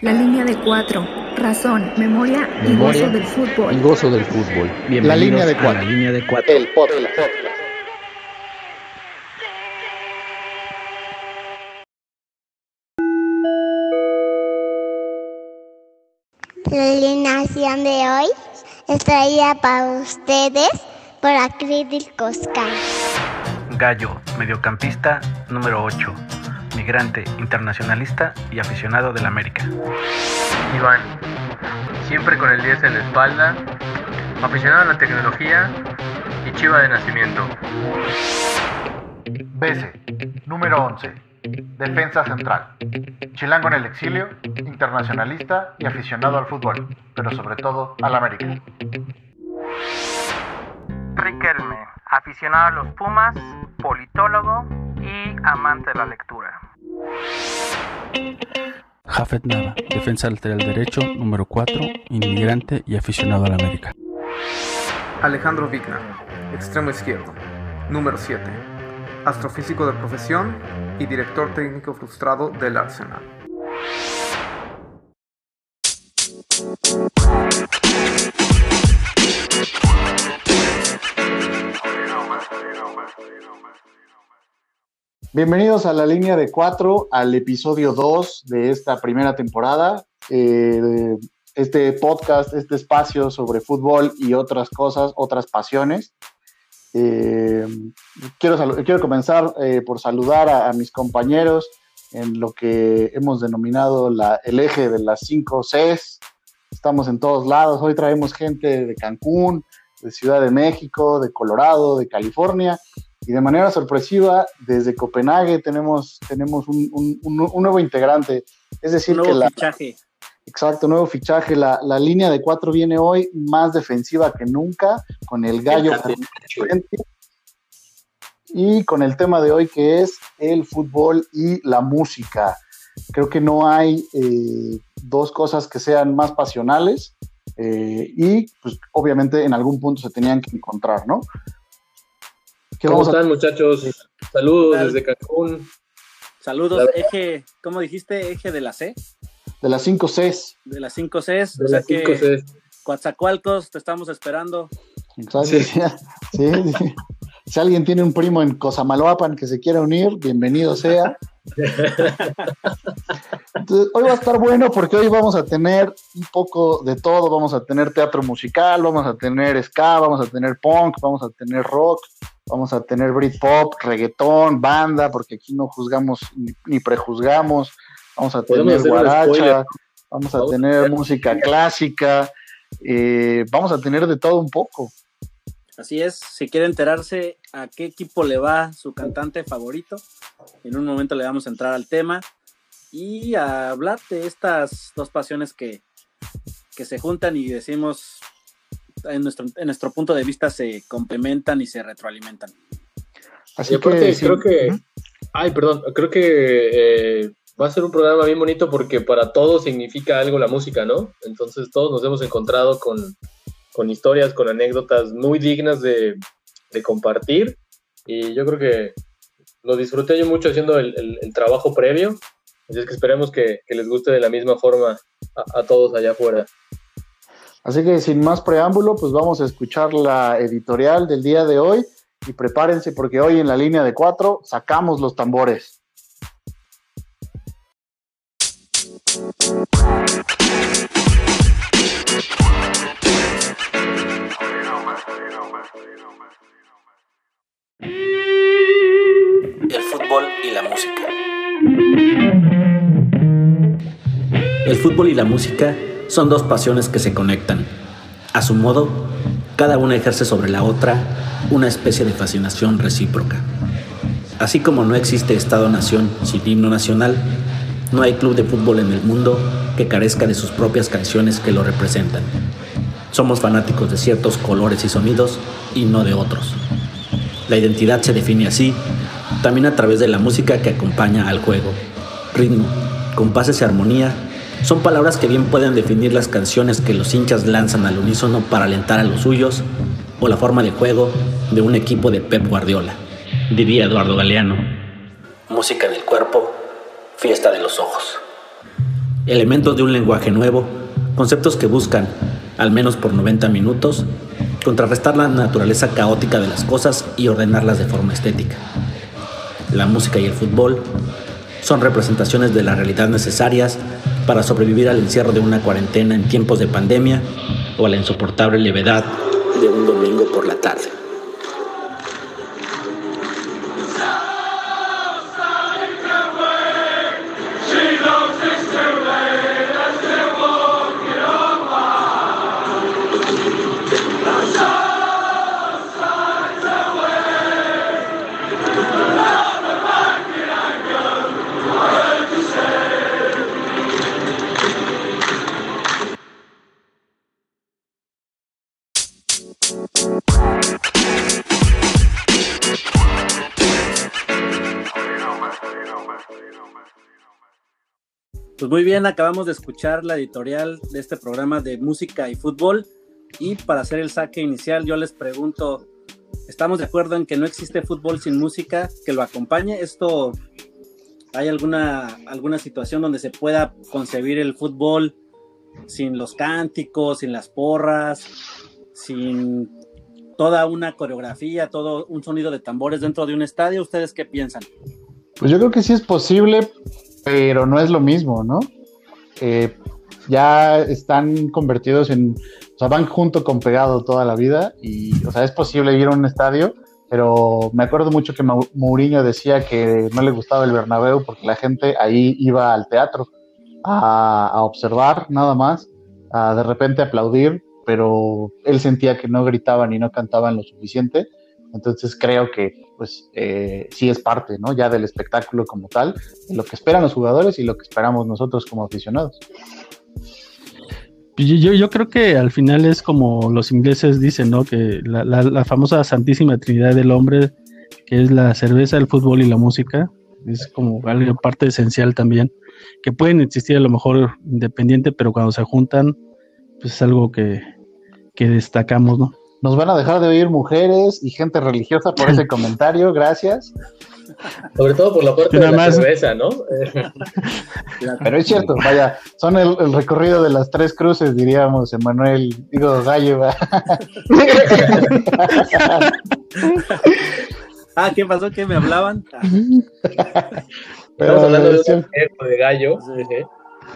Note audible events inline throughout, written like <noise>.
La línea de cuatro. Razón, memoria, y gozo del fútbol. Y gozo del fútbol. Bienvenidos la línea de cuatro. la línea de cuatro. El podcast. La alineación de hoy es traída para ustedes por Acrílicos Coscar. Gallo, mediocampista número 8 migrante, internacionalista y aficionado del América. Iván, siempre con el 10 en la espalda, aficionado a la tecnología y chiva de nacimiento. BC, número 11, defensa central. Chilango en el exilio, internacionalista y aficionado al fútbol, pero sobre todo al América. Riquelme, aficionado a los Pumas, politólogo y amante de la lectura. Jafet Nava, defensa lateral derecho, número 4, inmigrante y aficionado a la América. Alejandro Vigna, extremo izquierdo, número 7, astrofísico de profesión y director técnico frustrado del Arsenal. Bienvenidos a la línea de cuatro, al episodio 2 de esta primera temporada. Eh, este podcast, este espacio sobre fútbol y otras cosas, otras pasiones. Eh, quiero, quiero comenzar eh, por saludar a, mis compañeros en lo que hemos denominado la, el eje de las cinco Cs. Estamos en todos lados. Hoy traemos gente de Cancún, de Ciudad de México, de Colorado, de California y de manera sorpresiva, desde Copenhague tenemos, tenemos un, nuevo integrante. Es decir, nuevo que la. Fichaje. Exacto, nuevo fichaje. La, línea de cuatro viene hoy más defensiva que nunca, con el gallo y con el tema de hoy que es el fútbol y la música. Creo que no hay eh, dos cosas que sean más pasionales eh, y pues obviamente en algún punto se tenían que encontrar, ¿no? ¿Cómo están, muchachos? Saludos desde Cancún. Saludos, eje, ¿cómo dijiste? ¿Eje de la C? De las 5 Cs. De las 5 Cs. De o las 5 Cs. Coatzacoalcos, te estamos esperando. Exacto. <laughs> Sí. sí. Si alguien tiene un primo en Cosamaloapan que se quiera unir, bienvenido sea. <laughs> hoy va a estar bueno porque hoy vamos a tener un poco de todo. Vamos a tener teatro musical, vamos a tener ska, vamos a tener punk, vamos a tener rock, vamos a tener Britpop, reggaetón, banda, porque aquí no juzgamos ni, prejuzgamos, vamos a tener guaracha, vamos a tener música clásica, eh, vamos a tener de todo un poco. Así es, si quiere enterarse a qué equipo le va su cantante favorito, en un momento le vamos a entrar al tema y a hablar de estas dos pasiones que, que se juntan y decimos en nuestro, en nuestro punto de vista se complementan y se retroalimentan. Así aparte, creo que. Ay, perdón, creo que eh, va a ser un programa bien bonito porque para todos significa algo la música, ¿no? Entonces todos nos hemos encontrado con, con historias, con anécdotas muy dignas de, de, compartir. Y yo creo que lo disfruté yo mucho haciendo el, el, trabajo previo. Así es que esperemos que, que les guste de la misma forma a, a todos allá afuera. Así que sin más preámbulo, pues vamos a escuchar la editorial del día de hoy y prepárense porque hoy en la línea de cuatro sacamos los tambores. El fútbol y la música. El fútbol y la música son dos pasiones que se conectan. A su modo, cada una ejerce sobre la otra una especie de fascinación recíproca. Así como no existe Estado-nación sin himno nacional, no hay club de fútbol en el mundo que carezca de sus propias canciones que lo representan. Somos fanáticos de ciertos colores y sonidos y no de otros. La identidad se define así, también a través de la música que acompaña al juego. Ritmo, compases y armonía son palabras que bien pueden definir las canciones que los hinchas lanzan al unísono para alentar a los suyos o la forma de juego de un equipo de Pep Guardiola, diría Eduardo Galeano. Música del cuerpo, fiesta de los ojos. elementos de un lenguaje nuevo, conceptos que buscan, al menos por 90 minutos, contrarrestar la naturaleza caótica de las cosas y ordenarlas de forma estética. La música y el fútbol son representaciones de la realidad necesarias para sobrevivir al encierro de una cuarentena en tiempos de pandemia o a la insoportable levedad de un domingo por la tarde. Muy bien, acabamos de escuchar la editorial de este programa de música y fútbol. Y para hacer el saque inicial, yo les pregunto, ¿estamos de acuerdo en que no existe fútbol sin música que lo acompañe? ¿Esto hay alguna, alguna situación donde se pueda concebir el fútbol sin los cánticos, sin las porras, sin toda una coreografía, todo un sonido de tambores dentro de un estadio? ¿Ustedes qué piensan? Pues yo creo que sí es posible, pero no es lo mismo, ¿no? Eh, ya están convertidos en, o sea, van junto con pegado toda la vida y, o sea, es posible ir a un estadio, pero me acuerdo mucho que Mourinho decía que no le gustaba el Bernabéu porque la gente ahí iba al teatro a, observar nada más, a de repente aplaudir, pero él sentía que no gritaban y no cantaban lo suficiente entonces creo que pues eh, sí es parte, ¿no? Ya del espectáculo como tal, de lo que esperan los jugadores y lo que esperamos nosotros como aficionados. Yo, yo creo que al final es como los ingleses dicen, ¿no? Que la, la, famosa Santísima Trinidad del Hombre, que es la cerveza, el fútbol y la música, es como algo parte esencial también, que pueden existir a lo mejor independiente, pero cuando se juntan, pues es algo que, que destacamos, ¿no? Nos van a dejar de oír mujeres y gente religiosa por ese <laughs> comentario, gracias. Sobre todo por la puerta de la cerveza, ¿no? <laughs> Pero es cierto, vaya, son el, recorrido de las tres cruces, diríamos, Emanuel, digo, Gallo. <laughs> ah, ¿qué pasó? ¿Qué me hablaban? Estamos hablando de un de gallo.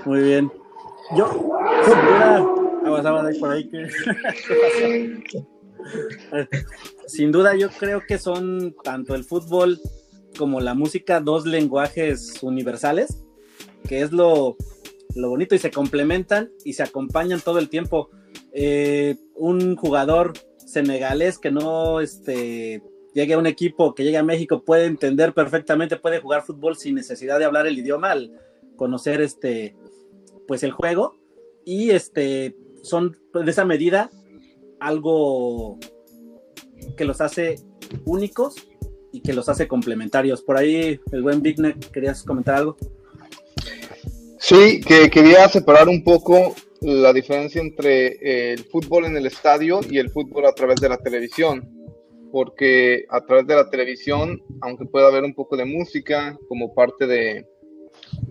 Muy bien. Yo, por ahí que... <laughs> Sin duda yo creo que son tanto el fútbol como la música dos lenguajes universales, que es lo, bonito y se complementan y se acompañan todo el tiempo. Eh, un jugador senegalés que no este, llegue a un equipo, que llegue a México, puede entender perfectamente, puede jugar fútbol sin necesidad de hablar el idioma, al conocer este, pues el juego. Y este, son de esa medida algo que los hace únicos y que los hace complementarios. Por ahí, el buen Vigner, ¿querías comentar algo? Sí, que quería separar un poco la diferencia entre el fútbol en el estadio y el fútbol a través de la televisión. Porque a través de la televisión, aunque pueda haber un poco de música como parte de,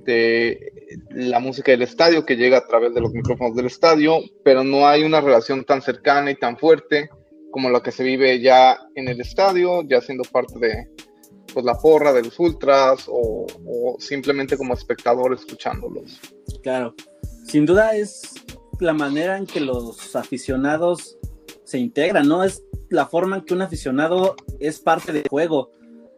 de la música del estadio que llega a través de los micrófonos del estadio, pero no hay una relación tan cercana y tan fuerte como la que se vive ya en el estadio, ya siendo parte de pues, la porra de los ultras o, simplemente como espectador escuchándolos. Claro, sin duda es la manera en que los aficionados se integran, ¿no? Es la forma en que un aficionado es parte del juego.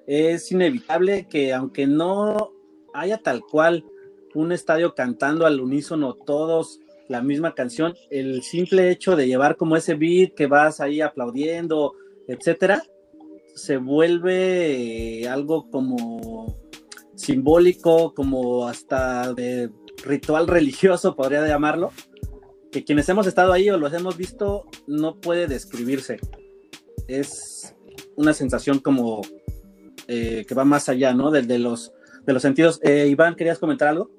Es inevitable que aunque no haya tal cual un estadio cantando al unísono todos la misma canción, el simple hecho de llevar como ese beat que vas ahí aplaudiendo, etcétera, se vuelve algo como simbólico, como hasta de ritual religioso, podría llamarlo, que quienes hemos estado ahí o los hemos visto no puede describirse. Es una sensación como eh, que va más allá, ¿no? de los de los sentidos. Eh, Iván, ¿querías comentar algo?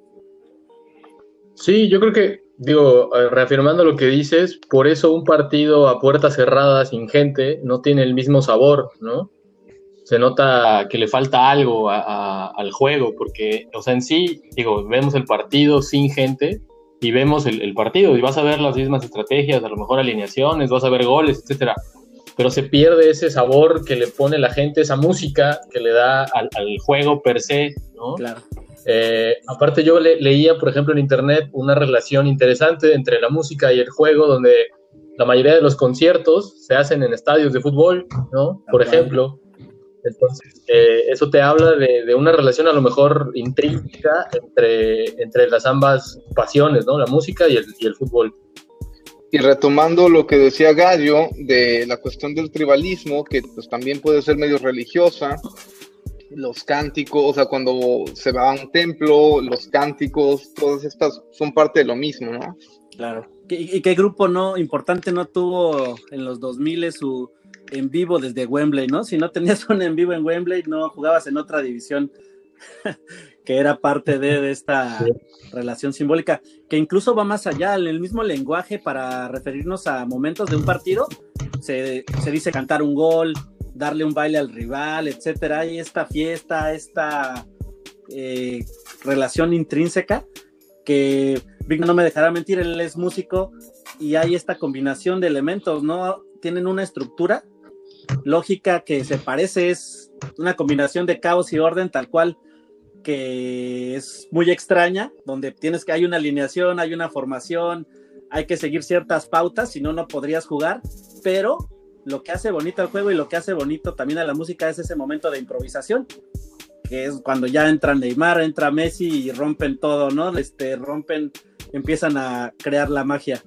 Sí, yo creo que, digo, eh, reafirmando lo que dices, por eso un partido a puerta cerrada, sin gente, no tiene el mismo sabor, ¿no? se nota que le falta algo al juego, porque, o sea, en sí, digo, vemos el partido sin gente y vemos el, partido y vas a ver las mismas estrategias, a lo mejor alineaciones, vas a ver goles, etcétera. Pero se pierde ese sabor que le pone la gente, esa música que le da al, juego per se, ¿no? Claro. Eh, aparte yo leía, por ejemplo, en internet una relación interesante entre la música y el juego, donde la mayoría de los conciertos se hacen en estadios de fútbol, ¿no? Por ejemplo. Entonces, eh, eso te habla de, una relación a lo mejor intrínseca entre, entre las ambas pasiones, ¿no? La música y el, y el fútbol. Y retomando lo que decía Gallo de la cuestión del tribalismo, que pues también puede ser medio religiosa, los cánticos, o sea, cuando se va a un templo, los cánticos, todas estas son parte de lo mismo, ¿no? Claro. ¿Y qué grupo no importante no tuvo en los 2000 su en vivo desde Wembley, ¿no? Si no tenías un en vivo en Wembley, no jugabas en otra división <laughs> que era parte de, esta <laughs> relación simbólica, que incluso va más allá, en el mismo lenguaje para referirnos a momentos de un partido, se, se dice cantar un gol, darle un baile al rival, etcétera, y esta fiesta, esta eh, relación intrínseca que Vic no me dejará mentir, él es músico y hay esta combinación de elementos, ¿no? Tienen una estructura lógica que se parece, es una combinación de caos y orden tal cual que es muy extraña, donde tienes que hay una alineación, hay una formación, hay que seguir ciertas pautas, si no, no podrías jugar, pero lo que hace bonito el juego y lo que hace bonito también a la música es ese momento de improvisación, que es cuando ya entra Neymar, entra Messi y rompen todo, ¿no? Este, rompen, empiezan a crear la magia.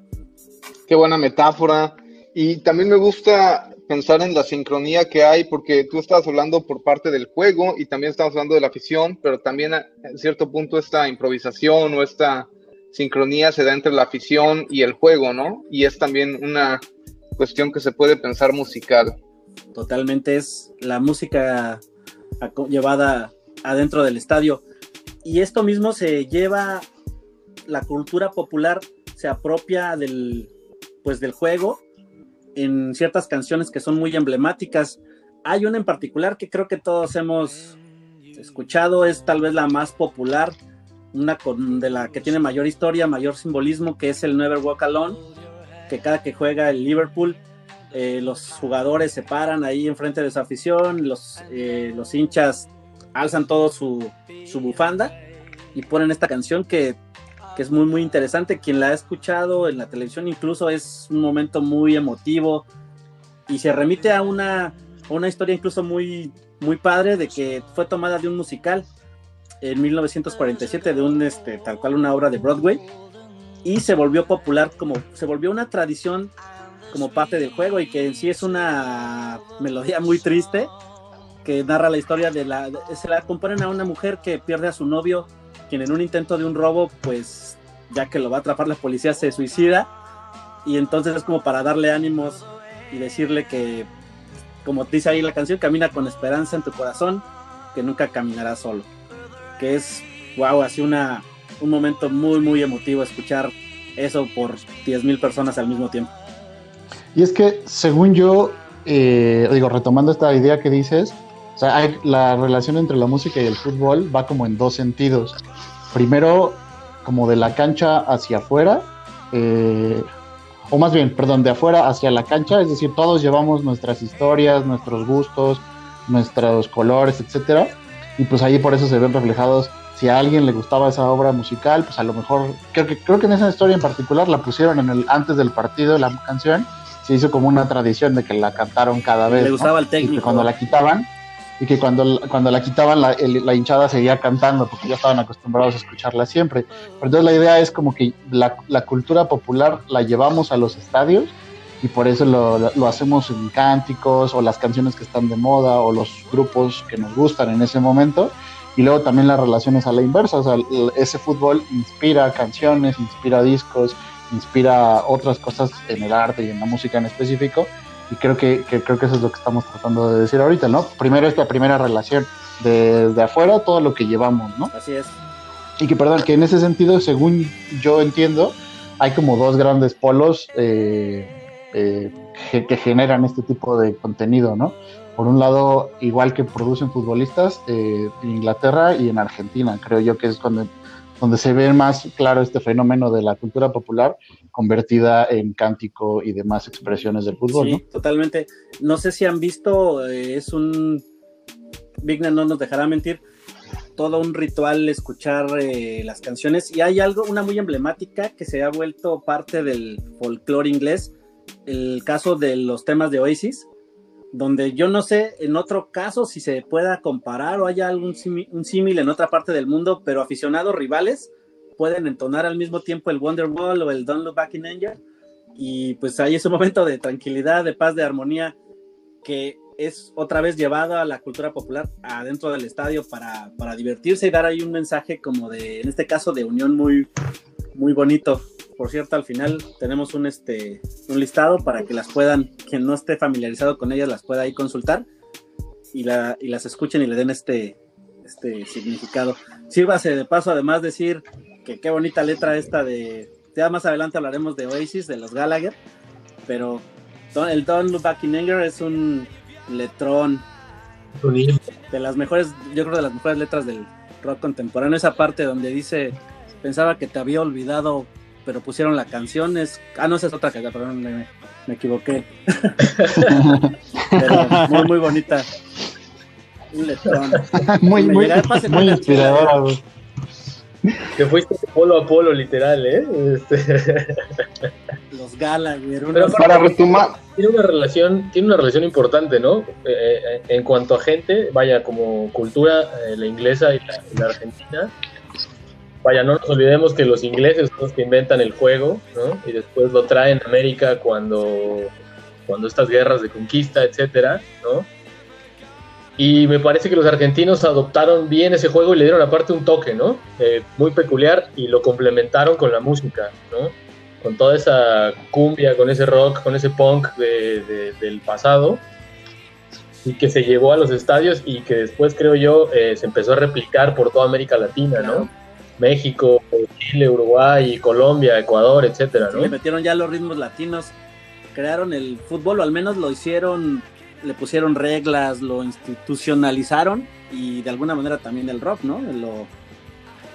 Qué buena metáfora. Y también me gusta pensar en la sincronía que hay, porque tú estabas hablando por parte del juego y también estamos hablando de la afición, pero también a cierto punto esta improvisación o esta sincronía se da entre la afición y el juego, ¿no? Y es también una cuestión que se puede pensar musical. Totalmente es la música llevada adentro del estadio. Y esto mismo se lleva, la cultura popular se apropia del, pues, del juego en ciertas canciones que son muy emblemáticas. Hay una en particular que creo que todos hemos escuchado, es tal vez la más popular, una de la que tiene mayor historia, mayor simbolismo, que es el Never Walk Alone que cada que juega el Liverpool, eh, los jugadores se paran ahí enfrente de su afición, los, eh, los hinchas alzan todo su, su, bufanda y ponen esta canción que, que, es muy, muy interesante. Quien la ha escuchado en la televisión incluso es un momento muy emotivo y se remite a una, una historia incluso muy, muy padre de que fue tomada de un musical en 1947 de un, este, tal cual una obra de Broadway y se volvió popular como, se volvió una tradición como parte del juego y que en sí es una melodía muy triste que narra la historia de la, se la componen a una mujer que pierde a su novio, quien en un intento de un robo, pues ya que lo va a atrapar la policía, se suicida y entonces es como para darle ánimos y decirle que, como dice ahí la canción, camina con esperanza en tu corazón, que nunca caminará solo. Que es, wow, así una, un momento muy, muy emotivo escuchar eso por 10.000 personas al mismo tiempo. Y es que, según yo, eh, digo, retomando esta idea que dices, o sea, hay, la relación entre la música y el fútbol va como en dos sentidos. Primero, como de la cancha hacia afuera, eh, o más bien, perdón, de afuera hacia la cancha, es decir, todos llevamos nuestras historias, nuestros gustos, nuestros colores, etcétera, y pues ahí por eso se ven reflejados si a alguien le gustaba esa obra musical, pues a lo mejor, creo que, creo que en esa historia en particular la pusieron en el, antes del partido, la canción, se hizo como una tradición de que la cantaron cada vez. Le gustaba el técnico. Y que cuando la quitaban, y que cuando, cuando la quitaban la, la, hinchada seguía cantando porque ya estaban acostumbrados a escucharla siempre. Pero entonces la idea es como que la, la cultura popular la llevamos a los estadios y por eso lo, lo, hacemos en cánticos o las canciones que están de moda o los grupos que nos gustan en ese momento y luego también las relaciones a la inversa, o sea, ese fútbol inspira canciones, inspira discos, inspira otras cosas en el arte y en la música en específico, y creo que, creo que eso es lo que estamos tratando de decir ahorita, ¿no? Primero esta primera relación de, de afuera, todo lo que llevamos, ¿no? Así es. Y que, perdón, que en ese sentido, según yo entiendo, hay como dos grandes polos eh, eh, que generan este tipo de contenido, ¿no? Por un lado, igual que producen futbolistas eh, en Inglaterra y en Argentina, creo yo que es donde, donde se ve más claro este fenómeno de la cultura popular convertida en cántico y demás expresiones del fútbol. Sí, totalmente. No sé si han visto, eh, es un, Vigna no nos dejará mentir, todo un ritual escuchar eh, las canciones y hay algo, una muy emblemática que se ha vuelto parte del folclore inglés, el caso de los temas de Oasis, donde yo no sé en otro caso si se pueda comparar o haya algún un símil en otra parte del mundo, pero aficionados rivales pueden entonar al mismo tiempo el Wonderwall o el Don't Look Back in Anger. Y pues ahí es un momento de tranquilidad, de paz, de armonía que es otra vez llevado a la cultura popular adentro del estadio para, para divertirse y dar ahí un mensaje como de, en este caso, de unión muy, muy bonito. Por cierto, al final tenemos un, este, un listado para que las puedan, quien no esté familiarizado con ellas, las pueda ahí consultar y, la, y las escuchen y le den este, este significado. Sírvase de paso, además, decir que qué bonita letra esta de. Ya más adelante hablaremos de Oasis, de los Gallagher, pero el Don't Look Back in Anger es un letrón de las mejores, yo creo de las mejores letras del rock contemporáneo. Esa parte donde dice pensaba que te había olvidado, pero pusieron la canción. Es, ah, no, esa es otra canción, perdón, me, me equivoqué. <laughs> pero muy, muy bonita. Un letrón. muy, muy, muy inspiradora, Te fuiste de polo a polo, literal, ¿eh? Este... Los Gallagher. Pero para retomar. Tiene una relación, tiene una relación importante, ¿no? Eh, eh, en cuanto a gente, vaya, como cultura, eh, la inglesa y la argentina, vaya, no nos olvidemos que los ingleses son los que inventan el juego, ¿no? Y después lo traen a América cuando, cuando estas guerras de conquista, etcétera, ¿no? Y me parece que los argentinos adoptaron bien ese juego y le dieron aparte un toque, ¿no? Eh, muy peculiar y lo complementaron con la música, ¿no? Con toda esa cumbia, con ese rock, con ese punk del pasado y que se llevó a los estadios y que después, creo yo, eh, se empezó a replicar por toda América Latina, ¿no? México, Chile, Uruguay, Colombia, Ecuador, etcétera, ¿no? le metieron ya los ritmos latinos, crearon el fútbol, o al menos lo hicieron, le pusieron reglas, lo institucionalizaron y de alguna manera también el rock, ¿no?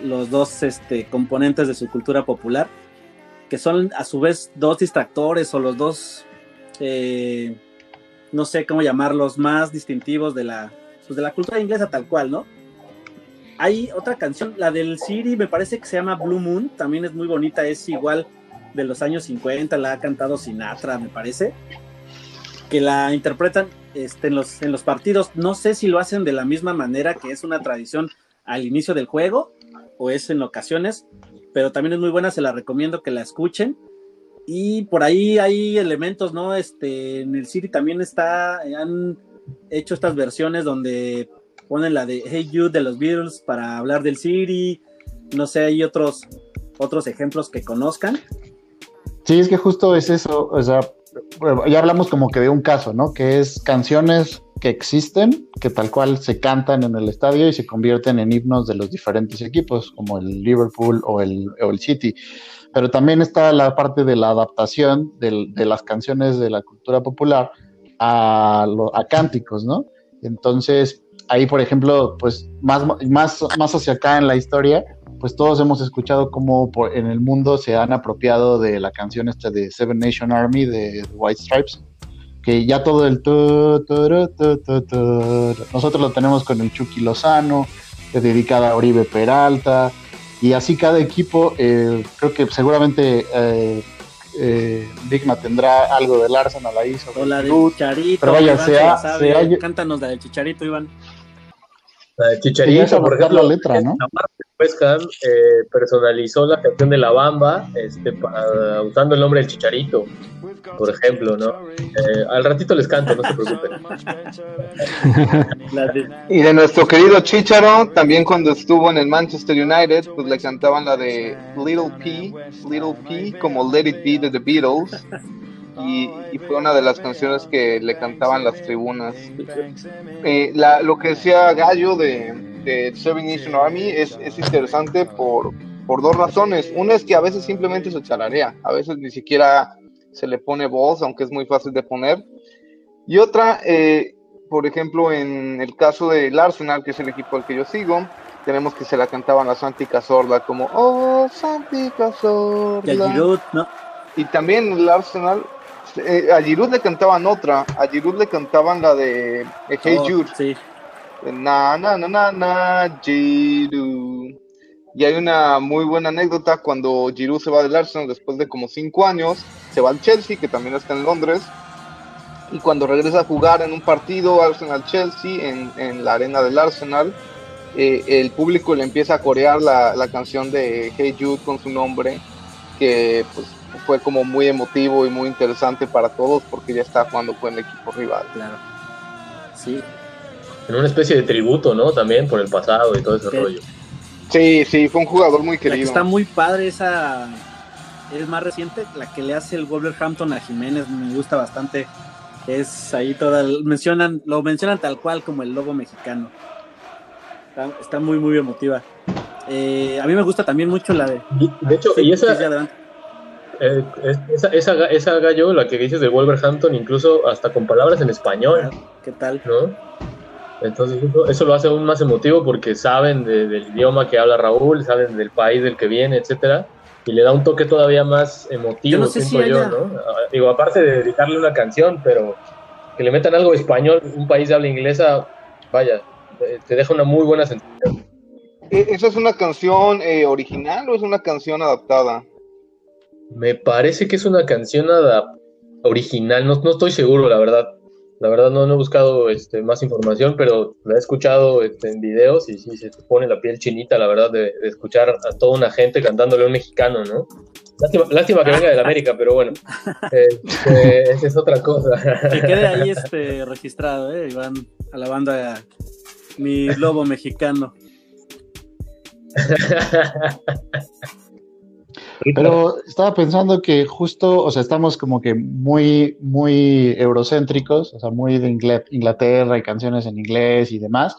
los dos este, componentes de su cultura popular, que son a su vez dos distractores o los dos, eh, no sé cómo llamarlos, más distintivos de la, pues de la cultura inglesa tal cual, ¿no? Hay otra canción, la del Siri, me parece que se llama Blue Moon, también es muy bonita, es igual de los años 50, la ha cantado Sinatra, me parece, que la interpretan este, en, los, en los partidos. No sé si lo hacen de la misma manera que es una tradición al inicio del juego o es en ocasiones, pero también es muy buena, se la recomiendo que la escuchen. Y por ahí hay elementos, ¿no? Este, en el Siri también está, han hecho estas versiones donde ponen la de Hey You de los Beatles para hablar del City, no sé, hay otros, otros ejemplos que conozcan. Sí, es que justo es eso, o sea, ya hablamos como que de un caso, ¿no? Que es canciones que existen, que tal cual se cantan en el estadio y se convierten en himnos de los diferentes equipos, como el Liverpool o el, City. Pero también está la parte de la adaptación de, de las canciones de la cultura popular a, a cánticos, ¿no? Entonces, ahí, por ejemplo, pues más, más, más hacia acá en la historia, pues todos hemos escuchado cómo en el mundo se han apropiado de la canción esta de Seven Nation Army de White Stripes, que ya todo el nosotros lo tenemos con el Chucky Lozano, dedicada a Oribe Peralta, y así cada equipo, eh, creo que seguramente eh, eh, Digna tendrá algo del Arsenal ahí sobre o la de Chicharito. Pero vaya, sea, sea, Cántanos la de Chicharito, Iván. La de Chicharito, por ejemplo, la letra, ¿no? eh, personalizó la canción de La Bamba este, usando el nombre del Chicharito, por ejemplo, ¿no? Eh, al ratito les canto, no se preocupen. y de nuestro querido Chicharo, también cuando estuvo en el Manchester United, pues le cantaban la de Little P, Little P, como Let It Be de The Beatles. Y, fue una de las canciones que le cantaban las tribunas. Eh, lo que decía Gallo de, de Seven Nation Army es, es interesante por, por dos razones. Una es que a veces simplemente se chararea, a veces ni siquiera se le pone voz, aunque es muy fácil de poner. Y otra, eh, por ejemplo, en el caso del Arsenal, que es el equipo al que yo sigo, tenemos que se la cantaban a Santi Cazorla como Oh Santi Cazorla. Y Giroud, ¿no? Y también el Arsenal, eh, a Giroud le cantaban otra, a Giroud le cantaban la de Hey Oh, Jude. Sí. Na, na, na, na, na, Giroud. Y hay una muy buena anécdota cuando Giroud se va del Arsenal después de como cinco años, se va al Chelsea, que también está en Londres, y cuando regresa a jugar en un partido Arsenal-Chelsea en, en la arena del Arsenal, eh, el público le empieza a corear la, la canción de Hey Jude con su nombre, que pues fue como muy emotivo y muy interesante para todos porque ya está jugando con el equipo rival. Claro. Sí. En una especie de tributo, ¿no? También por el pasado y todo ese rollo. Sí, sí, fue un jugador muy La que querido. está muy padre esa es más reciente, la que le hace el Wolverhampton a Jiménez, me gusta bastante. Es ahí toda, mencionan, lo mencionan tal cual como el lobo mexicano. Está, está muy, muy emotiva. Eh, a mí me gusta también mucho la de. De hecho, Sí, y esa, sí, sí, adelante. Eh, es- esa, esa, ga- esa gallo, la que dices de Wolverhampton, incluso hasta con palabras en español, ¿Qué tal? ¿no? Entonces eso, eso lo hace aún más emotivo porque saben de- del idioma que habla Raúl, saben del país del que viene, etcétera, y le da un toque todavía más emotivo, Yo no sé siento si yo, haya- ¿no? Ah, Digo, aparte de dedicarle una canción, pero que le metan algo español, un país de habla inglesa, vaya, eh, te deja una muy buena sensación. Eh, ¿Esa es una canción eh, original o es una canción adaptada? Me parece que es una canción original, no, no estoy seguro, la verdad. La verdad no, no he buscado este, más información, pero la he escuchado este, en videos y sí se te pone la piel chinita, la verdad, de, de escuchar a toda una gente cantándole a un mexicano, ¿no? Lástima, lástima que venga del América, pero bueno, <laughs> este, esa es otra cosa. Que quede ahí este registrado, ¿eh? Y van alabando a mi lobo mexicano. <laughs> Pero estaba pensando que justo, o sea, estamos como que muy, muy eurocéntricos, o sea, muy de Inglaterra y canciones en inglés y demás,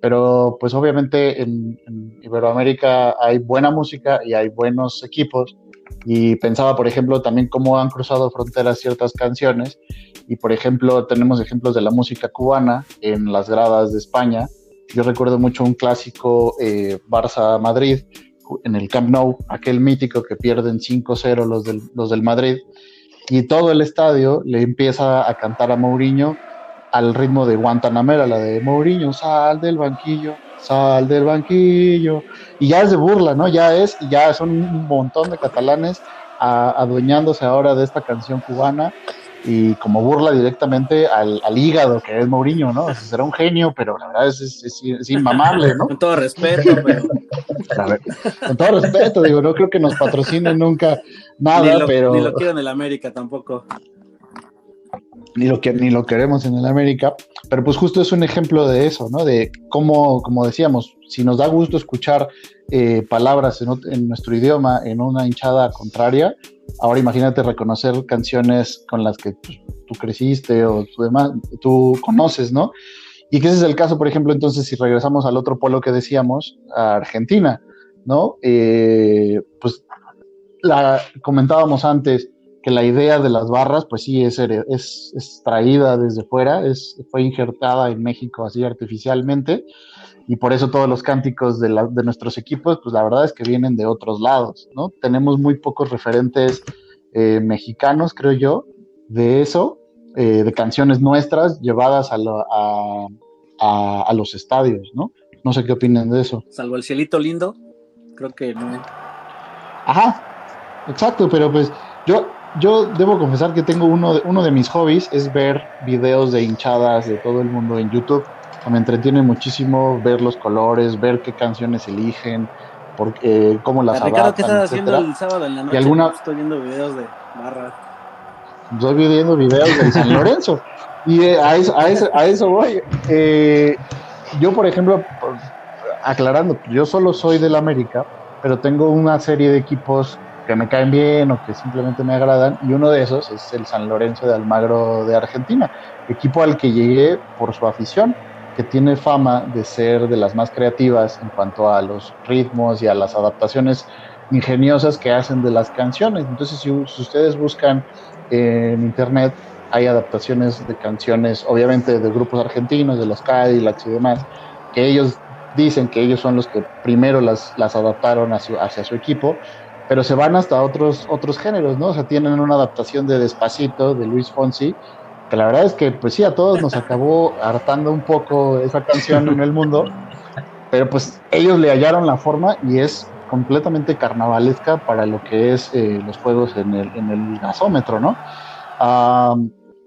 pero pues obviamente en, en Iberoamérica hay buena música y hay buenos equipos y pensaba, por ejemplo, también cómo han cruzado fronteras ciertas canciones y, por ejemplo, tenemos ejemplos de la música cubana en las gradas de España. Yo recuerdo mucho un clásico eh, Barça-Madrid en el Camp Nou, aquel mítico que pierden 5-0 los del, los del Madrid, y todo el estadio le empieza a cantar a Mourinho al ritmo de Guantanamera, la de Mourinho, sal del banquillo, sal del banquillo, y ya es de burla, ¿no? Ya es, ya son un montón de catalanes adueñándose ahora de esta canción cubana y como burla directamente al, al hígado que es Mourinho, ¿no? O sea, será un genio, pero la verdad es, es, es- es inmamable, ¿no? Con todo respeto, <laughs> pero ver, con todo respeto, digo, no creo que nos patrocinen nunca nada, ni, lo, pero ni lo quiero en el América tampoco. ni lo que ni lo queremos en el América, pero pues justo es un ejemplo de eso, ¿no? De cómo, como decíamos, si nos da gusto escuchar eh, palabras en nuestro idioma en una hinchada contraria, ahora imagínate reconocer canciones con las que pues, tú creciste o tú, demás, tú conoces, ¿no? Y que ese es el caso, por ejemplo, entonces, si regresamos al otro polo que decíamos, a Argentina, ¿no? Eh, pues la comentábamos antes que la idea de las barras, pues sí, es, es, es traída desde fuera, es, fue injertada en México así artificialmente, y por eso todos los cánticos de, la- de nuestros equipos, pues la verdad es que vienen de otros lados, ¿no? Tenemos muy pocos referentes eh, mexicanos, creo yo, de eso, eh, de canciones nuestras llevadas a, lo- a, a- a los estadios, ¿no? No sé qué opinan de eso. Salvo el cielito lindo, creo que no. Ajá, exacto, pero pues yo, yo debo confesar que tengo uno de, uno de mis hobbies es ver videos de hinchadas de todo el mundo en YouTube. Me entretiene muchísimo ver los colores, ver qué canciones eligen, porque, cómo las Ricardo, ¿qué estás haciendo el sábado en la noche? Alguna, Estoy viendo videos de barra. Estoy viendo videos de San Lorenzo. Y eh, a, eso, a, eso, a eso voy. Eh, yo, por ejemplo, por- aclarando, yo solo soy del América, pero tengo una serie de equipos que me caen bien o que simplemente me agradan, y uno de esos es el San Lorenzo de Almagro de Argentina, equipo al que llegué por su afición, que tiene fama de ser de las más creativas en cuanto a los ritmos y a las adaptaciones ingeniosas que hacen de las canciones. Entonces, si, ustedes buscan en internet, hay adaptaciones de canciones, obviamente de grupos argentinos, de los Cadillacs y demás, que ellos dicen que ellos son los que primero las, adaptaron hacia, su equipo, pero se van hasta otros, otros géneros, ¿no? O sea, tienen una adaptación de Despacito, de Luis Fonsi, que la verdad es que, pues sí, a todos nos acabó hartando un poco esa canción en el mundo, pero pues ellos le hallaron la forma y es completamente carnavalesca para lo que es eh, los juegos en el, en el gasómetro, ¿no?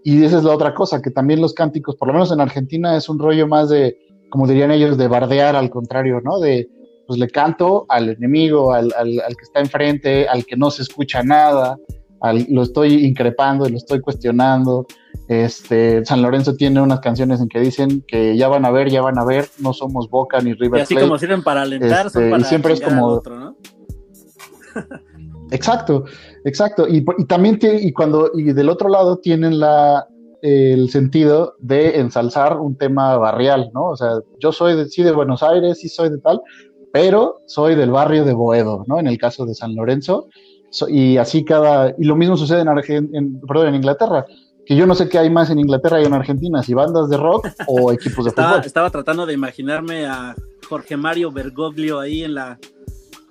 y esa es la otra cosa, que también los cánticos, por lo menos en Argentina, es un rollo más de, como dirían ellos, de bardear al contrario, ¿no? De, pues le canto al enemigo, al, al que está enfrente, al que no se escucha nada, lo estoy increpando, lo estoy cuestionando. Este, San Lorenzo tiene unas canciones en que dicen que ya van a ver, ya van a ver, no somos Boca ni River Y así como sirven para alentar, son este, para y siempre es como otro, ¿no? exacto, exacto. Y, y también tiene, y cuando, y del otro lado tienen la el sentido de ensalzar un tema barrial, ¿no? O sea, yo soy de, sí de Buenos Aires, sí soy de tal, pero soy del barrio de Boedo, ¿no? En el caso de San Lorenzo, y así cada, y lo mismo sucede en, en, perdón, en Inglaterra, que yo no sé qué hay más en Inglaterra y en Argentina, si bandas de rock o <laughs> equipos de estaba, fútbol. Estaba tratando de imaginarme a Jorge Mario Bergoglio ahí en la,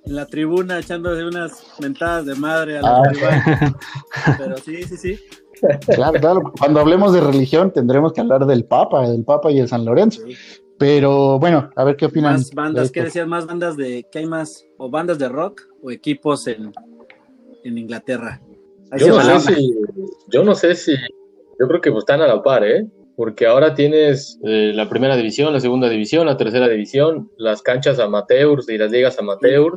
en la tribuna echándose unas mentadas de madre a la ah. Pero sí, sí, sí. Claro, claro. Cuando hablemos de religión tendremos que hablar del Papa, del Papa y el San Lorenzo. Pero bueno, a ver qué opinan. Más bandas, ¿qué decías? ¿Más bandas de, qué hay más? ¿O bandas de rock o equipos en, en Inglaterra. Yo no, sé si, yo no sé si, yo creo que están a la par, ¿eh? Porque ahora tienes eh, la primera división, la segunda división, la tercera división, las canchas amateurs y las ligas amateurs.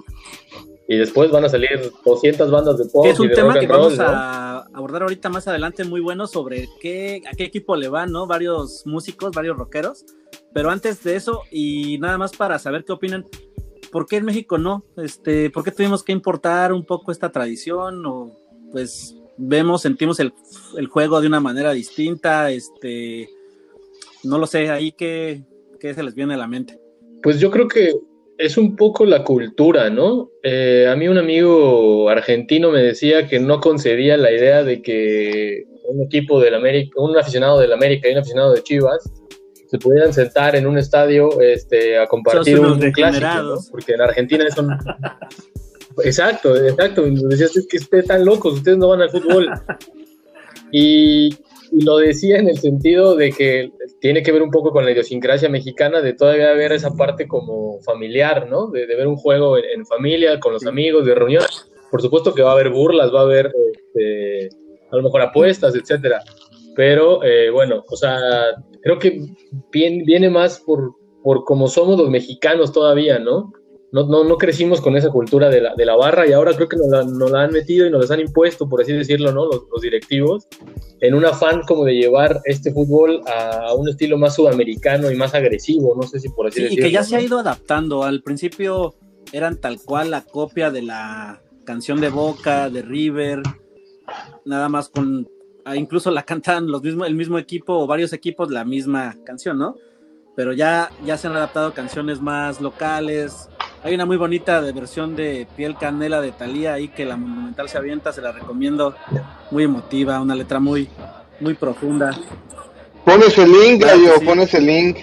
Y después van a salir 200 bandas de pop. Es un y de tema que vamos a abordar ahorita más adelante muy bueno sobre qué, a qué equipo le van, ¿no? Varios músicos, varios rockeros. Pero antes de eso, y nada más para saber qué opinan, ¿por qué en México no? Este, ¿Por qué tuvimos que importar un poco esta tradición? O pues vemos, sentimos el, juego de una manera distinta, este, no lo sé, ahí qué, qué, se les viene a la mente. Pues yo creo que es un poco la cultura, ¿no? Eh, a mí un amigo argentino me decía que no concedía la idea de que un equipo del América, un aficionado del América y un aficionado de Chivas se pudieran sentar en un estadio este, a compartir un, clásico, porque en Argentina eso <laughs> exacto, exacto, decías es que ustedes están locos, ustedes no van al fútbol. <laughs> Y, lo decía en el sentido de que tiene que ver un poco con la idiosincrasia mexicana de todavía ver esa parte como familiar, ¿no? De, ver un juego en, familia, con los amigos, de reunión. Por supuesto que va a haber burlas, va a haber este, a lo mejor apuestas, etcétera pero eh, bueno, o sea, creo que viene más por, por como somos los mexicanos todavía, ¿no? No, no, no crecimos con esa cultura de la, de la barra y ahora creo que nos la, nos la, han metido y nos la han impuesto, por así decirlo, ¿no? Los, los, directivos, en un afán como de llevar este fútbol a un estilo más sudamericano y más agresivo, no sé si por así sí, decirlo. Y que ya se ha ido adaptando. Al principio eran tal cual la copia de la canción de Boca, de River, nada más con incluso la cantan los mismos, el mismo equipo o varios equipos la misma canción, ¿no? Pero ya, ya se han adaptado canciones más locales. Hay una muy bonita de versión de Piel Canela de Thalía ahí que la Monumental se avienta, se la recomiendo. Muy emotiva, una letra muy, muy profunda. Pones el link, Gallo, pones el link.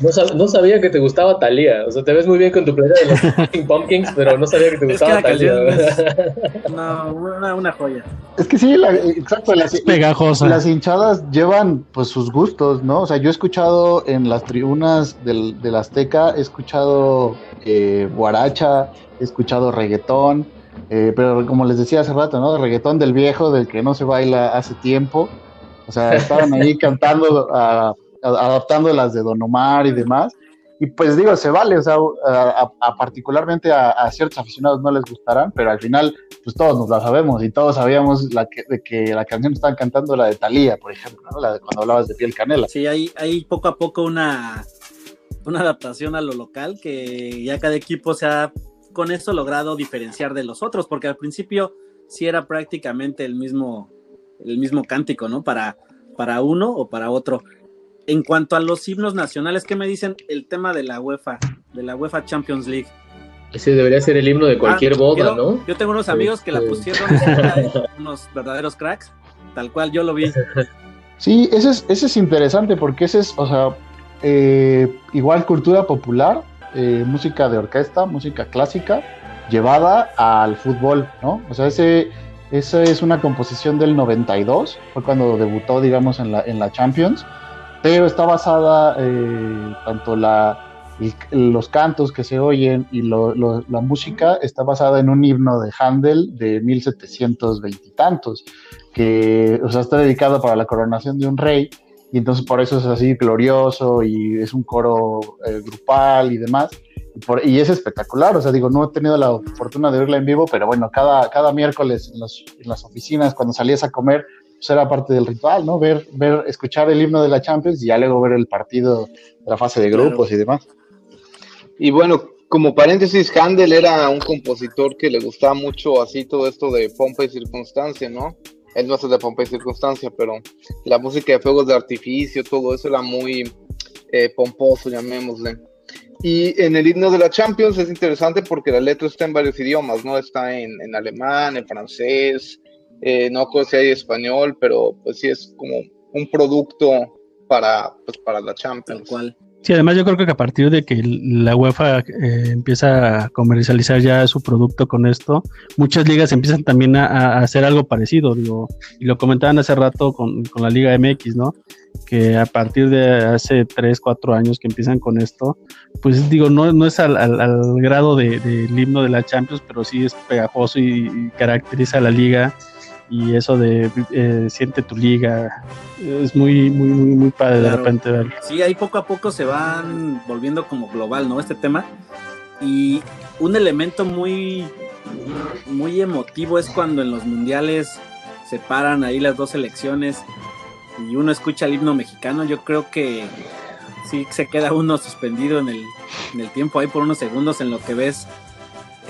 No, sabía que te gustaba Talía. O sea, te ves muy bien con tu playera de los <laughs> Pumpkins, pero no sabía que te gustaba es <laughs> Talía. no, una, joya. Es que sí, exacto. Las, pegajosa. Las hinchadas llevan pues sus gustos, ¿no? O sea, yo he escuchado en las tribunas del, del Azteca, he escuchado eh, guaracha, he escuchado reggaetón. Eh, pero como les decía hace rato, ¿no? Reggaetón del viejo, del que no se baila hace tiempo. O sea, estaban ahí <laughs> cantando a adaptando las de Don Omar y demás. Y pues digo, se vale, o sea, a, particularmente a, ciertos aficionados no les gustarán, pero al final, pues todos nos la sabemos y todos sabíamos la que, de que la canción estaban cantando la de Thalía, por ejemplo, la de cuando hablabas de piel canela. Sí, hay, hay poco a poco una, una adaptación a lo local que ya cada equipo se ha con esto logrado diferenciar de los otros, porque al principio sí era prácticamente el mismo, el mismo cántico, ¿no? Para, para uno o para otro en cuanto a los himnos nacionales, ¿qué me dicen el tema de la UEFA, de la UEFA Champions League? Ese debería ser el himno de cualquier ah, boda, ¿no? Yo tengo unos amigos que la este. pusieron, <laughs> unos verdaderos cracks, tal cual yo lo vi. Sí, ese es, ese es interesante porque ese es, o sea, eh, igual cultura popular, eh, música de orquesta, música clásica, llevada al fútbol, ¿no? O sea, ese, esa es una composición del 92, fue cuando debutó, digamos, en la, en la Champions, pero está basada eh, tanto la, los cantos que se oyen y la música está basada en un himno de Handel de 1720 y tantos, que o sea, está dedicado para la coronación de un rey, y entonces por eso es así glorioso y es un coro eh, grupal y demás. Y, es espectacular, o sea, digo, no he tenido la fortuna de verla en vivo, pero bueno, cada, cada miércoles en, en las oficinas, cuando salías a comer, pues era parte del ritual, ¿no? Ver, ver, escuchar el himno de la Champions y ya luego ver el partido de la fase de grupos y demás. Y bueno, como paréntesis, Handel era un compositor que le gustaba mucho así todo esto de pompa y circunstancia, ¿no? Él no hace de pompa y circunstancia, pero la música de fuegos de artificio, todo eso era muy eh, pomposo, llamémosle. Y en el himno de la Champions es interesante porque la letra está en varios idiomas, ¿no? Está en, en alemán, en francés, eh, no creo si hay español, pero pues sí es como un producto para, pues, para la Champions. Tal cual. Sí, además yo creo que a partir de que la UEFA eh, empieza a comercializar ya su producto con esto, muchas ligas empiezan también a, hacer algo parecido, digo, y lo comentaban hace rato con, la Liga MX, ¿no? Que a partir de hace 3, 4 años que empiezan con esto, pues digo, no, no es al, grado del de, himno de la Champions, pero sí es pegajoso y caracteriza a la liga y eso de eh, siente tu liga es muy muy muy muy padre de repente verlo. Sí, ahí poco a poco se van volviendo como global, ¿no? Este tema y un elemento muy muy emotivo es cuando en los mundiales se paran ahí las dos selecciones y uno escucha el himno mexicano, yo creo que sí se queda uno suspendido en el, en el tiempo ahí por unos segundos en lo que ves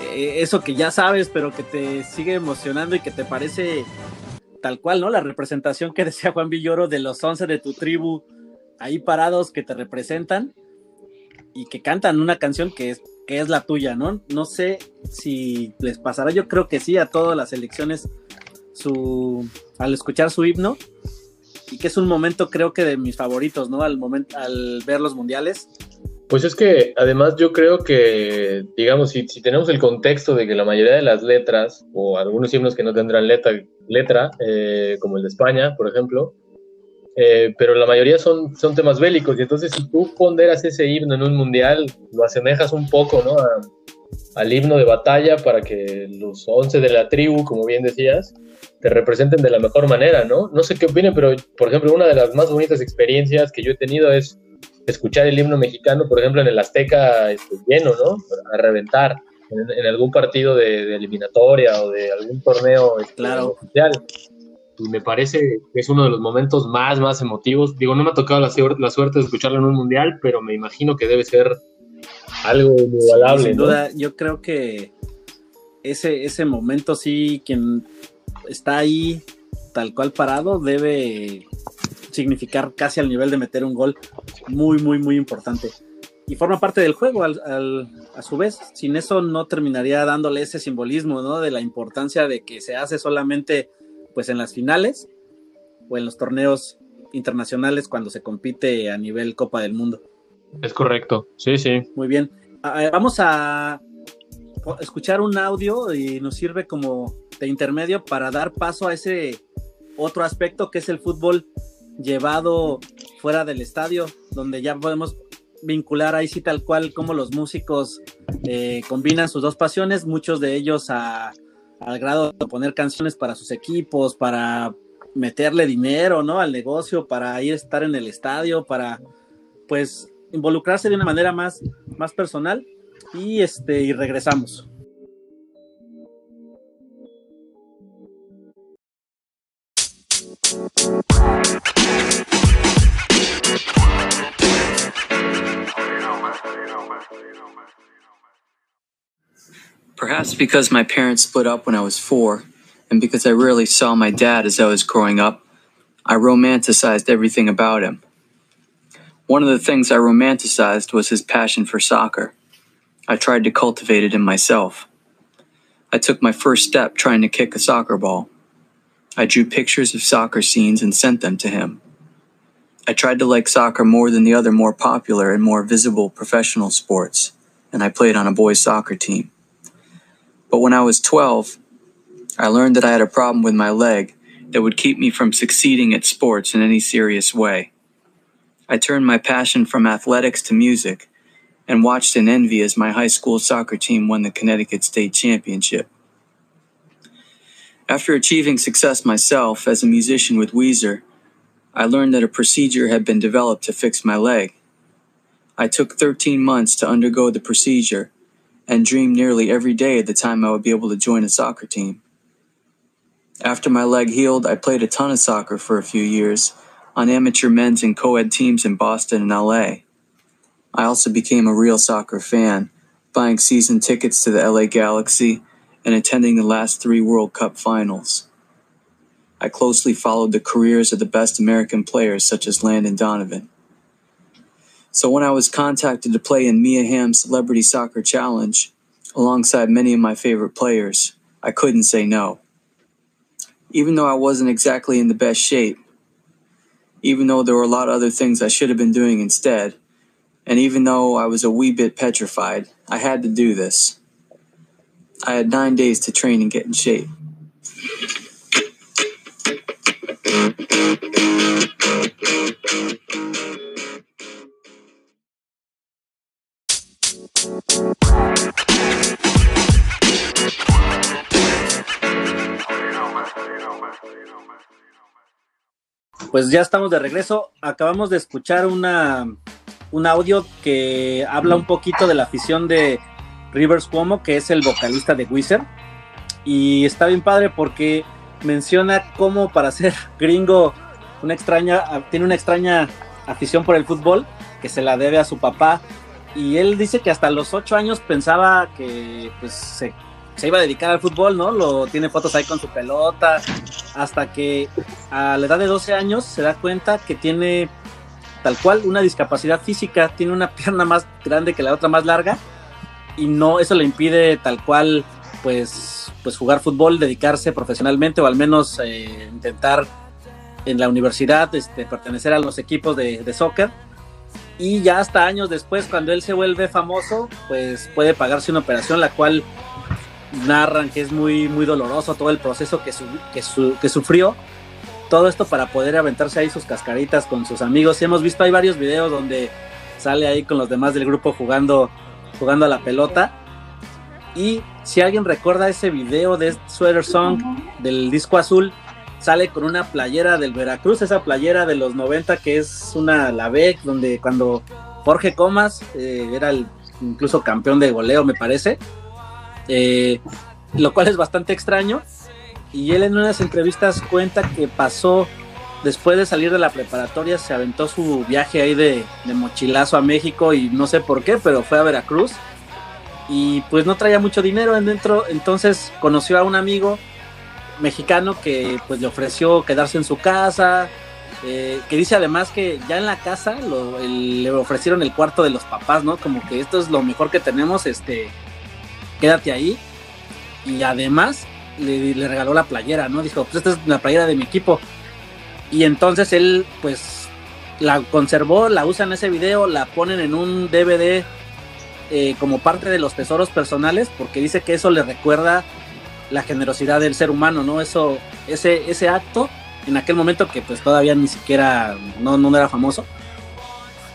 eh, eso que ya sabes, pero que te sigue emocionando y que te parece tal cual, ¿no? La representación que <laughs> decía Juan Villoro de los once de tu tribu ahí parados que te representan y que cantan una canción que es, que es la tuya, ¿no? No sé si les pasará, yo creo que sí a todas las elecciones su, al escuchar su himno y que es un momento creo que de mis favoritos, ¿no? Al, momento, al ver los mundiales pues es que además yo creo que, digamos, si, tenemos el contexto de que la mayoría de las letras, o algunos himnos que no tendrán letra, letra eh, como el de España, por ejemplo, eh, pero la mayoría son, son temas bélicos, y entonces si tú ponderas ese himno en un mundial, lo asemejas un poco, ¿no? al himno de batalla para que los once de la tribu, como bien decías, te representen de la mejor manera, ¿no? No sé qué opinen, pero por ejemplo, una de las más bonitas experiencias que yo he tenido es escuchar el himno mexicano, por ejemplo, en el Azteca este, lleno, ¿no? A reventar en, algún partido de, eliminatoria o de algún torneo este, claro. oficial. Y me parece que es uno de los momentos más, más emotivos. Digo, no me ha tocado la, la suerte de escucharlo en un mundial, pero me imagino que debe ser algo inigualable. sin duda, yo creo que ese, ese momento sí, quien está ahí tal cual parado debe significar casi al nivel de meter un gol muy, muy, muy importante. Y forma parte del juego al, a su vez. Sin eso no terminaría dándole ese simbolismo, ¿no? De la importancia de que se hace solamente pues en las finales o en los torneos internacionales cuando se compite a nivel Copa del Mundo. Es correcto, sí, sí. Muy bien. Vamos a escuchar un audio y nos sirve como de intermedio para dar paso a ese otro aspecto que es el fútbol llevado fuera del estadio, donde ya podemos vincular ahí sí tal cual como los músicos eh, combinan sus dos pasiones, muchos de ellos al grado de poner canciones para sus equipos, para meterle dinero, ¿no? Al negocio, para ir a estar en el estadio, para pues involucrarse de una manera más, más personal y este y regresamos. Perhaps because my parents split up when I was four, and because I rarely saw my dad as I was growing up, I romanticized everything about him. One of the things I romanticized was his passion for soccer. I tried to cultivate it in myself. I took my first step trying to kick a soccer ball. I drew pictures of soccer scenes and sent them to him. I tried to like soccer more than the other more popular and more visible professional sports, and I played on a boys' soccer team. But when I was 12, I learned that I had a problem with my leg that would keep me from succeeding at sports in any serious way. I turned my passion from athletics to music and watched in envy as my high school soccer team won the Connecticut State Championship. After achieving success myself as a musician with Weezer, I learned that a procedure had been developed to fix my leg. I took 13 months to undergo the procedure and dreamed nearly every day of the time I would be able to join a soccer team. After my leg healed, I played a ton of soccer for a few years on amateur men's and co ed teams in Boston and LA. I also became a real soccer fan, buying season tickets to the LA Galaxy and attending the last three World Cup finals. I closely followed the careers of the best American players such as Landon Donovan. So when I was contacted to play in Mia Hamm's Celebrity Soccer Challenge, alongside many of my favorite players, I couldn't say no. Even though I wasn't exactly in the best shape, even though there were a lot of other things I should have been doing instead, and even though I was a wee bit petrified, I had to do this. I had nine days to train and get in shape. Pues ya estamos de regreso. Acabamos de escuchar una, un audio que habla un poquito de la afición de Rivers Cuomo, que es el vocalista de Wizard. Y está bien padre porque menciona cómo para ser <laughs> gringo una extraña, tiene una extraña afición por el fútbol que se la debe a su papá. Y él dice que hasta los ocho años pensaba que pues, se, se iba a dedicar al fútbol, ¿no? Lo tiene fotos ahí con su pelota, hasta que a la edad de 12 años se da cuenta que tiene tal cual una discapacidad física, tiene una <laughs> pierna más grande que la otra más larga y no eso le impide tal cual pues pues jugar fútbol, dedicarse profesionalmente o al menos eh, intentar en la universidad este, pertenecer a los equipos de, de soccer. Y ya hasta años después, cuando él se vuelve famoso, pues puede pagarse una operación, la cual narran que es muy, muy doloroso todo el proceso que, que, que sufrió. Todo esto para poder aventarse ahí sus cascaritas con sus amigos. Y hemos visto, hay varios videos donde sale ahí con los demás del grupo jugando, jugando a la pelota. Y si alguien recuerda ese video de Sweater Song del disco azul, sale con una playera del Veracruz, esa playera de los 90 que es una la BEC, donde cuando Jorge Comas eh, era el incluso campeón de goleo, me parece, eh, lo cual es bastante extraño. Y él en unas entrevistas cuenta que pasó, después de salir de la preparatoria, se aventó su viaje ahí de, de mochilazo a México y no sé por qué, pero fue a Veracruz y pues no traía mucho dinero dentro, entonces conoció a un amigo mexicano que pues le ofreció quedarse en su casa, eh, que dice además que ya en la casa le ofrecieron el cuarto de los papás, ¿no? Como que esto es lo mejor que tenemos, este, quédate ahí. Y además le, regaló la playera, ¿no? Dijo, pues esta es la playera de mi equipo. Y entonces él pues la conservó, la usa en ese video, la ponen en un DVD eh, como parte de los tesoros personales, porque dice que eso le recuerda la generosidad del ser humano, ¿no? Eso, ese, ese acto, en aquel momento que pues todavía ni siquiera, no, no era famoso,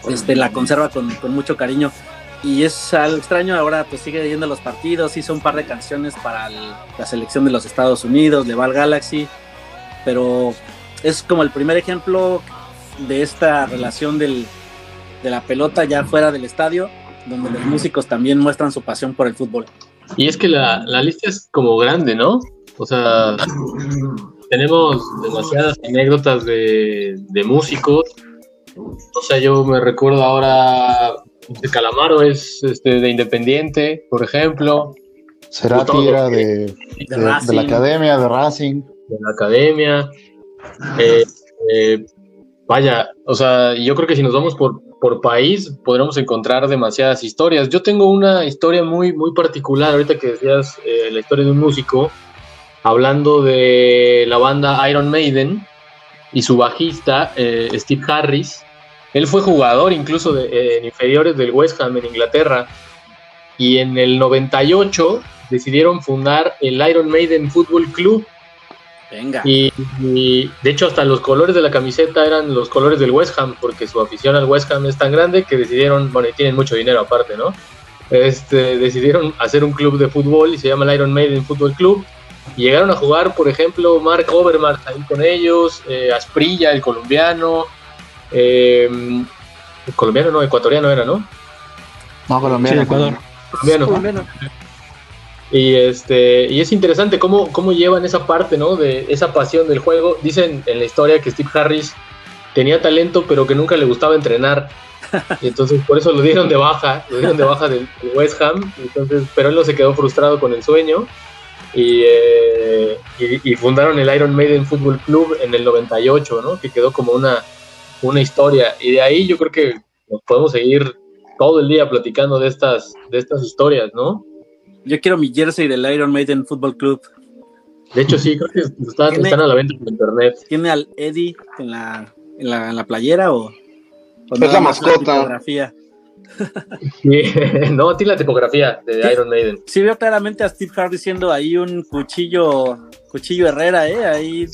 este, la conserva con, con mucho cariño. Y es algo extraño, ahora pues sigue yendo los partidos, hizo un par de canciones para el, la selección de los Estados Unidos, de Val Galaxy, pero es como el primer ejemplo de esta relación del, de la pelota ya fuera del estadio donde los músicos también muestran su pasión por el fútbol. Y es que la, la lista es como grande, ¿no? O sea, <laughs> tenemos demasiadas anécdotas de, de, músicos. O sea, yo me recuerdo ahora de Calamaro es este, de Independiente, por ejemplo. Cerati era de, de, de, la academia, de Racing. De la academia. Eh, eh, vaya, o sea, yo creo que si nos vamos por, por país podremos encontrar demasiadas historias. Yo tengo una historia muy, muy particular, ahorita que decías eh, la historia de un músico, hablando de la banda Iron Maiden y su bajista, eh, Steve Harris. Él fue jugador incluso de, en inferiores del West Ham en Inglaterra. Y en el 98 decidieron fundar el Iron Maiden Football Club Venga. Y, de hecho hasta los colores de la camiseta eran los colores del West Ham, porque su afición al West Ham es tan grande que decidieron, bueno, y tienen mucho dinero aparte, ¿no? Este, decidieron hacer un club de fútbol y se llama el Iron Maiden Football Club. Y llegaron a jugar, por ejemplo, Mark Overmars ahí con ellos, eh, Asprilla, el colombiano, eh, colombiano no, ecuatoriano era, ¿no? No, colombiano. Ecuador. colombiano. Y, este, y es interesante cómo, cómo llevan esa parte, ¿no? De esa pasión del juego. Dicen en la historia que Steve Harris tenía talento, pero que nunca le gustaba entrenar. <laughs> Y entonces por eso lo dieron de baja, lo dieron de baja del, West Ham. Entonces, pero él no se quedó frustrado con el sueño. Y, eh, y, fundaron el Iron Maiden Football Club en el 98, ¿no? Que quedó como una, una historia. Y de ahí yo creo que nos podemos seguir todo el día platicando de estas, de estas historias, ¿no? Yo quiero mi jersey del Iron Maiden Football Club. De hecho, sí, creo que están, a la venta por internet. ¿Tiene al Eddie en la, en la, en la playera o, es la mascota? <laughs> no, tiene la tipografía de Iron Maiden. Sí, veo claramente a Steve Harris siendo ahí un cuchillo, cuchillo Herrera, ¿eh? Ahí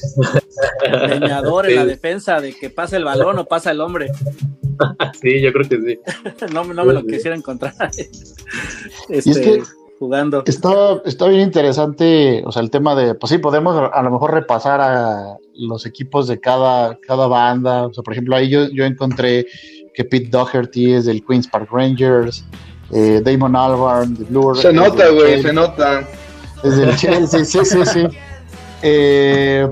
leñador en la defensa de que pasa el balón o pasa el hombre. <laughs> sí, yo creo que sí. <laughs> no, no me lo quisiera encontrar. Este, jugando. Está, está bien interesante, o sea, el tema de, pues sí, podemos a lo mejor repasar a los equipos de cada, cada banda. O sea, por ejemplo, ahí yo, yo encontré que Pete Doherty es del Queens Park Rangers, eh, Damon Albarn de Blue Se nota, güey, se nota. Desde el Chelsea, sí, sí, sí. Eh,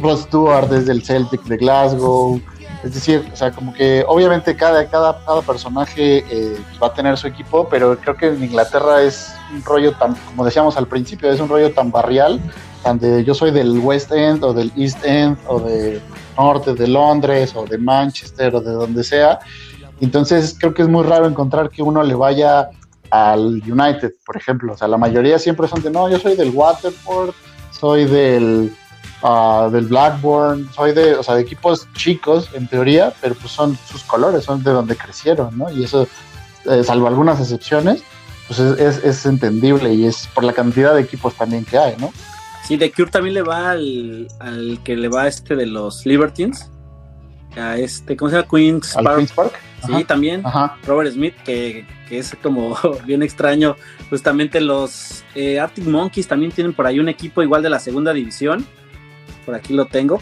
Ross Stewart desde el Celtic de Glasgow. Es decir, o sea, como que obviamente cada, cada, cada personaje eh, va a tener su equipo, pero creo que en Inglaterra es un rollo tan, como decíamos al principio, es un rollo tan barrial, tan de yo soy del West End o del East End o de norte de Londres o de Manchester o de donde sea. Entonces creo que es muy raro encontrar que uno le vaya al United, por ejemplo. O sea, la mayoría siempre son de, no, yo soy del Waterford, soy del Ah, del Blackburn, soy de, o sea, de equipos chicos en teoría, pero pues son sus colores, son de donde crecieron, ¿no? Y eso, eh, salvo algunas excepciones, pues es, es, entendible y es por la cantidad de equipos también que hay, ¿no? Sí, de Cure también le va al, al que le va este de los Libertines, a este, ¿cómo se llama? Queen's Park. Sí, también. Robert Smith, que, que, es como <laughs> bien extraño. Justamente los eh, Arctic Monkeys también tienen por ahí un equipo igual de la segunda división por aquí lo tengo,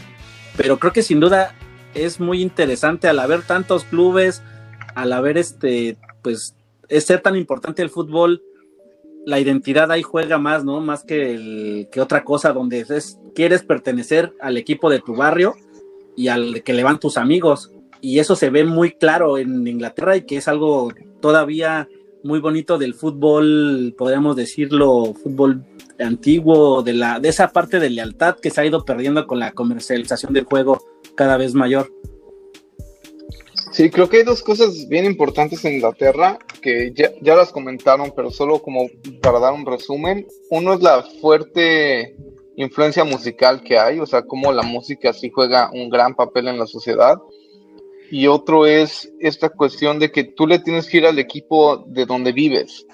pero creo que sin duda es muy interesante al haber tantos clubes, al haber este, pues, es ser tan importante el fútbol, la identidad ahí juega más, ¿no? Más que, el, que otra cosa donde es, quieres pertenecer al equipo de tu barrio y al que le van tus amigos. Y eso se ve muy claro en Inglaterra y que es algo todavía muy bonito del fútbol, podríamos decirlo, fútbol antiguo, de, la, de esa parte de lealtad que se ha ido perdiendo con la comercialización del juego cada vez mayor. Sí, creo que hay dos cosas bien importantes en Inglaterra que ya, ya, las comentaron, pero solo como para dar un resumen. Uno es la fuerte influencia musical que hay, o sea, cómo la música sí juega un gran papel en la sociedad. Y otro es esta cuestión de que tú le tienes que ir al equipo de donde vives.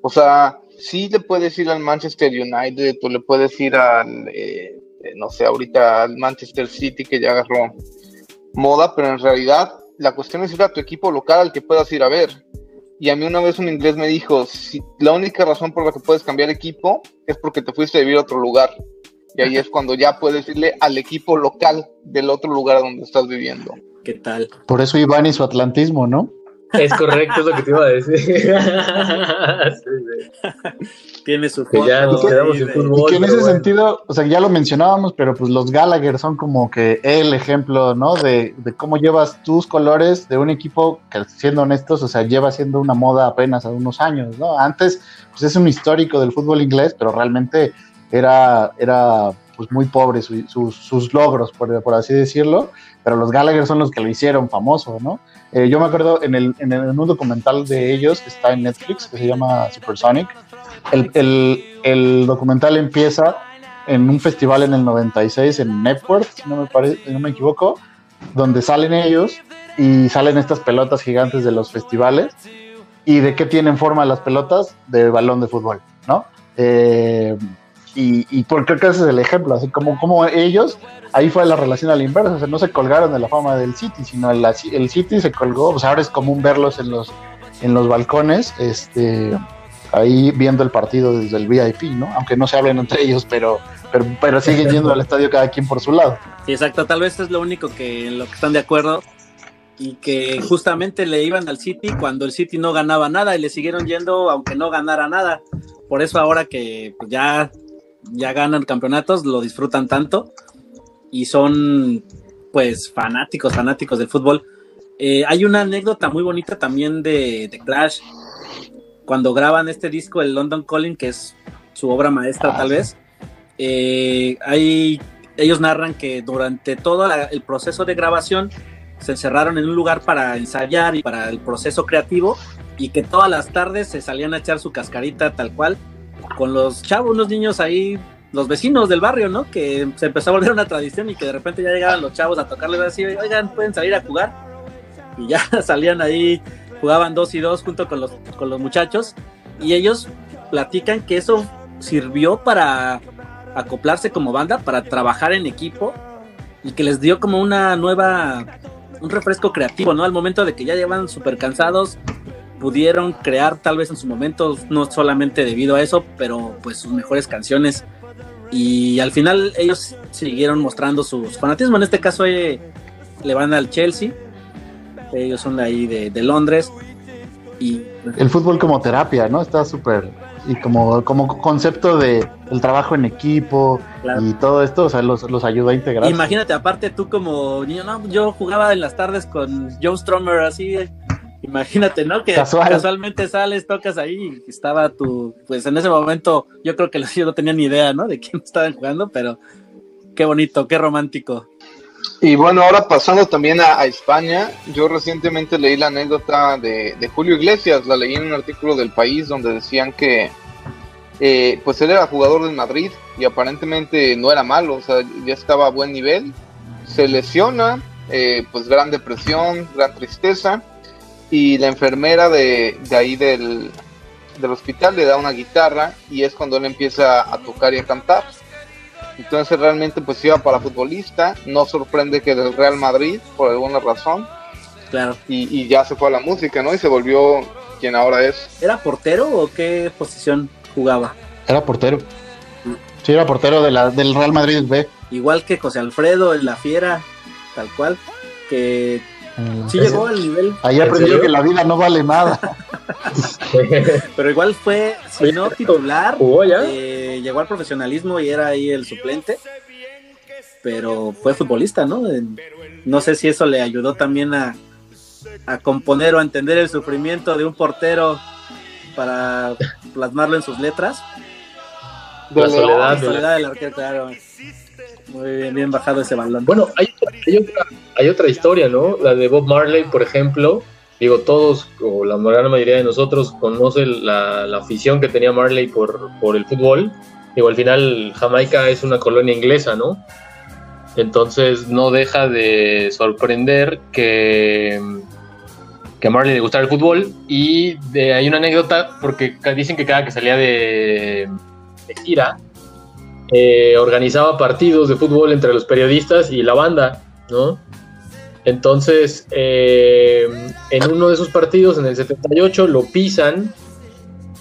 O sea, sí le puedes ir al Manchester United, tú le puedes ir al, eh, no sé, ahorita al Manchester City que ya agarró moda, pero en realidad la cuestión es ir a tu equipo local al que puedas ir a ver. Y a mí una vez un inglés me dijo, si, la única razón por la que puedes cambiar equipo es porque te fuiste a vivir a otro lugar. Y ahí es cuando ya puedes irle al equipo local del otro lugar donde estás viviendo. ¿Qué tal? Por eso Iván y su atlantismo, ¿no? Es correcto, es lo que te iba a decir. <laughs> <laughs> Tiene su que ya nos quedamos en fútbol. Y que en ese sentido, o sea, ya lo mencionábamos, pero pues los Gallagher son como que el ejemplo, ¿no? De, de cómo llevas tus colores de un equipo que, siendo honestos, o sea, lleva siendo una moda apenas a unos años, ¿no? Antes, pues es un histórico del fútbol inglés, pero realmente era, era pues muy pobres sus logros, por, por, así decirlo, pero los Gallagher son los que lo hicieron famoso, ¿no? Eh, yo me acuerdo en, el, en, un documental de ellos que está en Netflix, que se llama Supersonic, el, el, documental empieza en un festival en el 96 en Network, si no me, parece, no me equivoco, donde salen ellos y salen estas pelotas gigantes de los festivales. ¿Y de qué tienen forma las pelotas? De balón de fútbol, ¿no? Eh, y, y por creo que ese es el ejemplo, así como, como ellos, ahí fue la relación a la inversa, o sea, no se colgaron de la fama del City, sino el, City se colgó, sea, ahora es común verlos en los, en los balcones, este, ahí viendo el partido desde el VIP, ¿no? Aunque no se hablen entre ellos, pero, pero, pero siguen yendo al estadio cada quien por su lado. Sí, exacto, tal vez es lo único que en lo que están de acuerdo y que justamente le iban al City cuando el City no ganaba nada y le siguieron yendo aunque no ganara nada. Por eso ahora que pues, ya, ya ganan campeonatos, lo disfrutan tanto y son pues fanáticos, fanáticos del fútbol. Eh, hay una anécdota muy bonita también de, de Clash cuando graban este disco, el London Calling, que es su obra maestra tal vez, eh, ellos narran que durante todo el proceso de grabación se encerraron en un lugar para ensayar y para el proceso creativo y que todas las tardes se salían a echar su cascarita tal cual con los chavos, unos niños ahí, los vecinos del barrio, ¿no? Que se empezó a volver una tradición y que de repente ya llegaban los chavos a tocarles así, oigan, pueden salir a jugar. Y ya <laughs> salían ahí jugaban dos y dos junto con los, con los muchachos y ellos platican que eso sirvió para acoplarse como banda, para trabajar en equipo y que les dio como una nueva, un refresco creativo, ¿no? Al momento de que ya llevan súper cansados, pudieron crear tal vez en su momento, no solamente debido a eso, pero pues sus mejores canciones. Y al final ellos siguieron mostrando su fanatismo. En este caso eh, le van al Chelsea ellos son de ahí de, Londres. Y, el fútbol como terapia, ¿no? Está súper. Y como, como concepto de el trabajo en equipo y todo esto, o sea, los, los ayuda a integrar. Imagínate, aparte tú como niño, no, yo jugaba en las tardes con Joe Stromer, así, imagínate, ¿no? Que casualmente sales, tocas ahí y estaba tu, pues en ese momento yo creo que los yo no tenían ni idea, ¿no? De quién <laughs> estaban jugando, pero qué bonito, qué romántico. Y bueno, ahora pasando también a, España, yo recientemente leí la anécdota de, Julio Iglesias, la leí en un artículo del país donde decían que eh, pues él era jugador del Madrid y aparentemente no era malo, o sea, ya estaba a buen nivel, se lesiona, eh, pues gran depresión, gran tristeza, y la enfermera de, de ahí del, del hospital le da una guitarra y es cuando él empieza a tocar y a cantar entonces realmente pues iba para futbolista, no sorprende que del Real Madrid por alguna razón. Claro. Y, ya se fue a la música, ¿no? Y se volvió quien ahora es. ¿Era portero o qué posición jugaba? Era portero. Sí, era portero de la, del Real Madrid B. Igual que José Alfredo en La Fiera, tal cual, que mm, sí llegó al nivel. Ahí aprendió que la vida no vale nada. <laughs> Pero igual fue, si no titular, eh, llegó al profesionalismo y era ahí el suplente. Pero fue futbolista, ¿no? No sé si eso le ayudó también a, a componer o a entender el sufrimiento de un portero para plasmarlo en sus letras. La soledad, soledad del arquero, claro. Muy bien, bajado ese balón. Bueno, hay, hay, otra, hay otra historia, ¿no? La de Bob Marley, por ejemplo, digo, todos, o la gran mayoría de nosotros, conoce la, afición que tenía Marley por, por el fútbol. Digo, al final Jamaica es una colonia inglesa, ¿no? Entonces no deja de sorprender que, que a Marley le gustara el fútbol. Y de, hay una anécdota, porque dicen que cada que salía de, gira, eh, organizaba partidos de fútbol entre los periodistas y la banda, ¿no? Entonces, eh, en uno de esos partidos, en el 78, lo pisan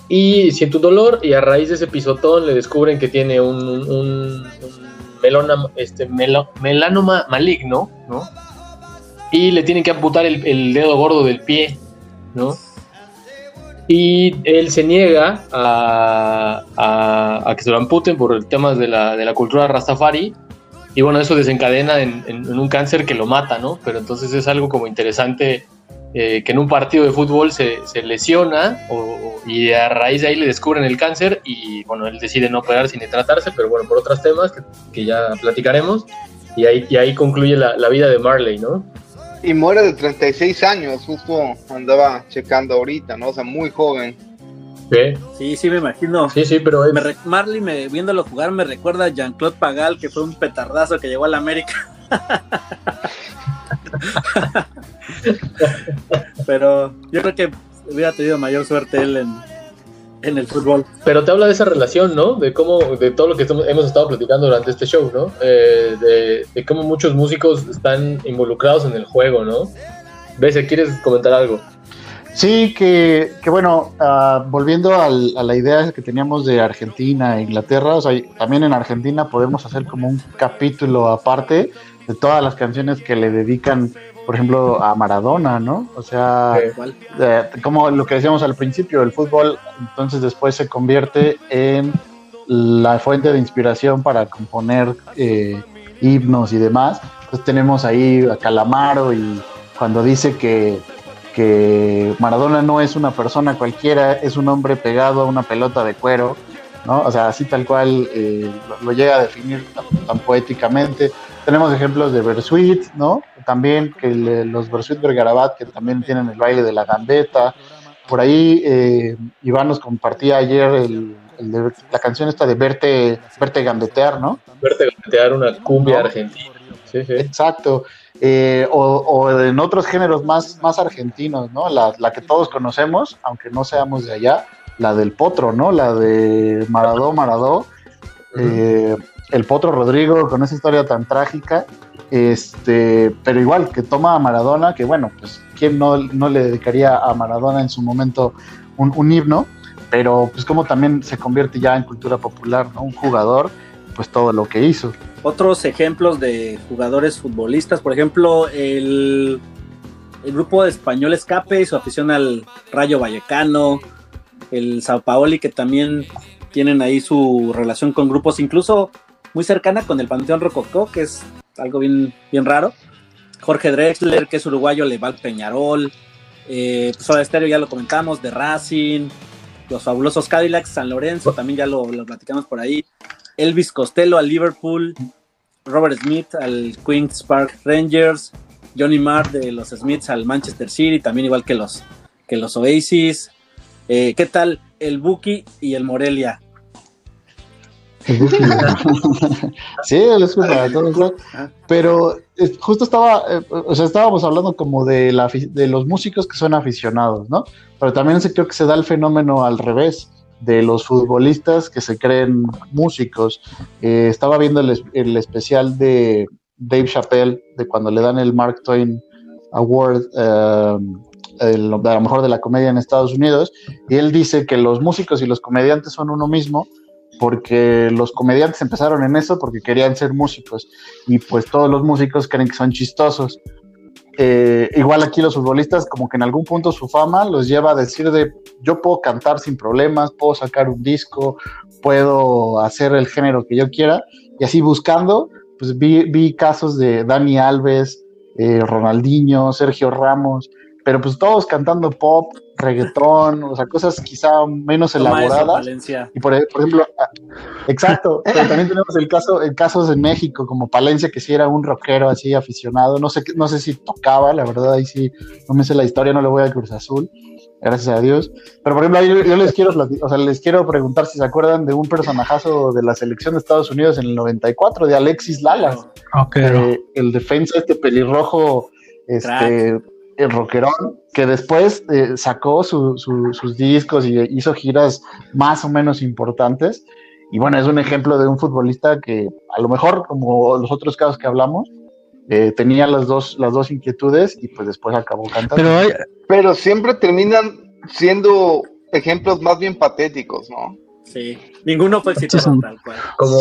y siente un dolor y a raíz de ese pisotón le descubren que tiene un, este, melanoma maligno, ¿no? Y le tienen que amputar el, dedo gordo del pie, ¿no? Y él se niega a, que se lo amputen por temas de la, de la cultura rastafari y bueno, eso desencadena en, un cáncer que lo mata, ¿no? Pero entonces es algo como interesante eh, que en un partido de fútbol se, lesiona y a raíz de ahí le descubren el cáncer y bueno, él decide no operarse ni tratarse, pero bueno, por otros temas que, ya platicaremos y ahí, y ahí concluye la, la, vida de Marley, ¿no? Y muere de 36 años, justo andaba checando ahorita, ¿no? O sea, muy joven. Sí, sí, me imagino. Sí, sí, pero Marley, me, viéndolo jugar, me recuerda a Jean-Claude Pagal, que fue un petardazo que llegó a la América. <laughs> Pero yo creo que hubiera tenido mayor suerte él en, el fútbol. Pero te habla de esa relación, ¿no? De cómo, de todo lo que hemos estado platicando durante este show, ¿no? Eh, de, cómo muchos músicos están involucrados en el juego, ¿no? Bese, ¿quieres comentar algo? Sí, que, bueno, ah, volviendo a la idea que teníamos de Argentina e Inglaterra, o sea, también en Argentina podemos hacer como un capítulo aparte de todas las canciones que le dedican por ejemplo, a Maradona, ¿no? O sea, como lo que decíamos al principio, el fútbol entonces después se convierte en la fuente de inspiración para componer eh, himnos y demás. Entonces tenemos ahí a Calamaro y cuando dice que, que Maradona no es una persona cualquiera, es un hombre pegado a una pelota de cuero, ¿no? O sea, así tal cual eh, lo, llega a definir tan, poéticamente. Tenemos ejemplos de Bersuit, ¿no? También que los Bersuit Bergarabat, que también tienen el baile de la gambeta. Por ahí eh, Iván nos compartía ayer la canción esta de Verte, Verte Gambetear, ¿no? Verte Gambetear, una cumbia argentina. Sí, sí. Exacto. Eh, o, en otros géneros más, más argentinos, ¿no? La, la, que todos conocemos, aunque no seamos de allá, la del Potro, ¿no? La de Maradó, Maradó. Eh, el Potro Rodrigo con esa historia tan trágica, este, pero igual que toma a Maradona, que bueno, pues quién no, le dedicaría a Maradona en su momento un, himno, pero pues como también se convierte ya en cultura popular, ¿no? Un jugador, pues todo lo que hizo. Otros ejemplos de jugadores futbolistas, por ejemplo, el, el grupo español Escape y su afición al Rayo Vallecano, el Sao Paoli que también tienen ahí su relación con grupos, incluso muy cercana con el Panteón Rococó, que es algo bien, bien raro. Jorge Drexler, que es uruguayo, le va al Peñarol. Eh, pues Estéreo ya lo comentamos, de Racing. Los fabulosos Cadillacs, San Lorenzo, también ya lo, platicamos por ahí. Elvis Costello al Liverpool. Robert Smith al Queen's Park Rangers. Johnny Marr de los Smiths al Manchester City, también igual que los, que los Oasis. Eh, ¿Qué tal el Buki y el Morelia? <laughs> sí, es para todos. Pero eh, justo estaba, eh, o sea, estábamos hablando como de, la, de los músicos que son aficionados, ¿no? Pero también se, creo que se da el fenómeno al revés de los futbolistas que se creen músicos. Eh, estaba viendo el, el, especial de Dave Chappelle, de cuando le dan el Mark Twain Award, a lo mejor de la comedia en Estados Unidos, y él dice que los músicos y los comediantes son uno mismo, porque los comediantes empezaron en eso porque querían ser músicos y pues todos los músicos creen que son chistosos. Eh, igual aquí los futbolistas como que en algún punto su fama los lleva a decir de yo puedo cantar sin problemas, puedo sacar un disco, puedo hacer el género que yo quiera y así buscando pues vi, casos de Dani Alves, eh, Ronaldinho, Sergio Ramos, pero pues todos cantando pop, reggaetón, o sea, cosas quizá menos elaboradas. y por, ejemplo, ah, exacto, pero también tenemos el caso, el casos en México, como Palencia, que sí era un rockero así aficionado, no sé, no sé si tocaba, la verdad, ahí sí, no me sé la historia, no le voy a Cruz Azul, gracias a Dios. Pero por ejemplo, yo, les quiero o sea, les quiero preguntar si se acuerdan de un personajazo de la selección de Estados Unidos en el 94, de Alexis Lalas, eh, el defensa este pelirrojo, este el rockerón, que después eh, sacó sus discos y hizo giras más o menos importantes. Y bueno, es un ejemplo de un futbolista que a lo mejor, como los otros casos que hablamos, eh, tenía las dos, las dos inquietudes y pues después acabó cantando. Pero, Pero siempre terminan siendo ejemplos más bien patéticos, ¿no? Sí, ninguno fue exitoso tal cual. Como,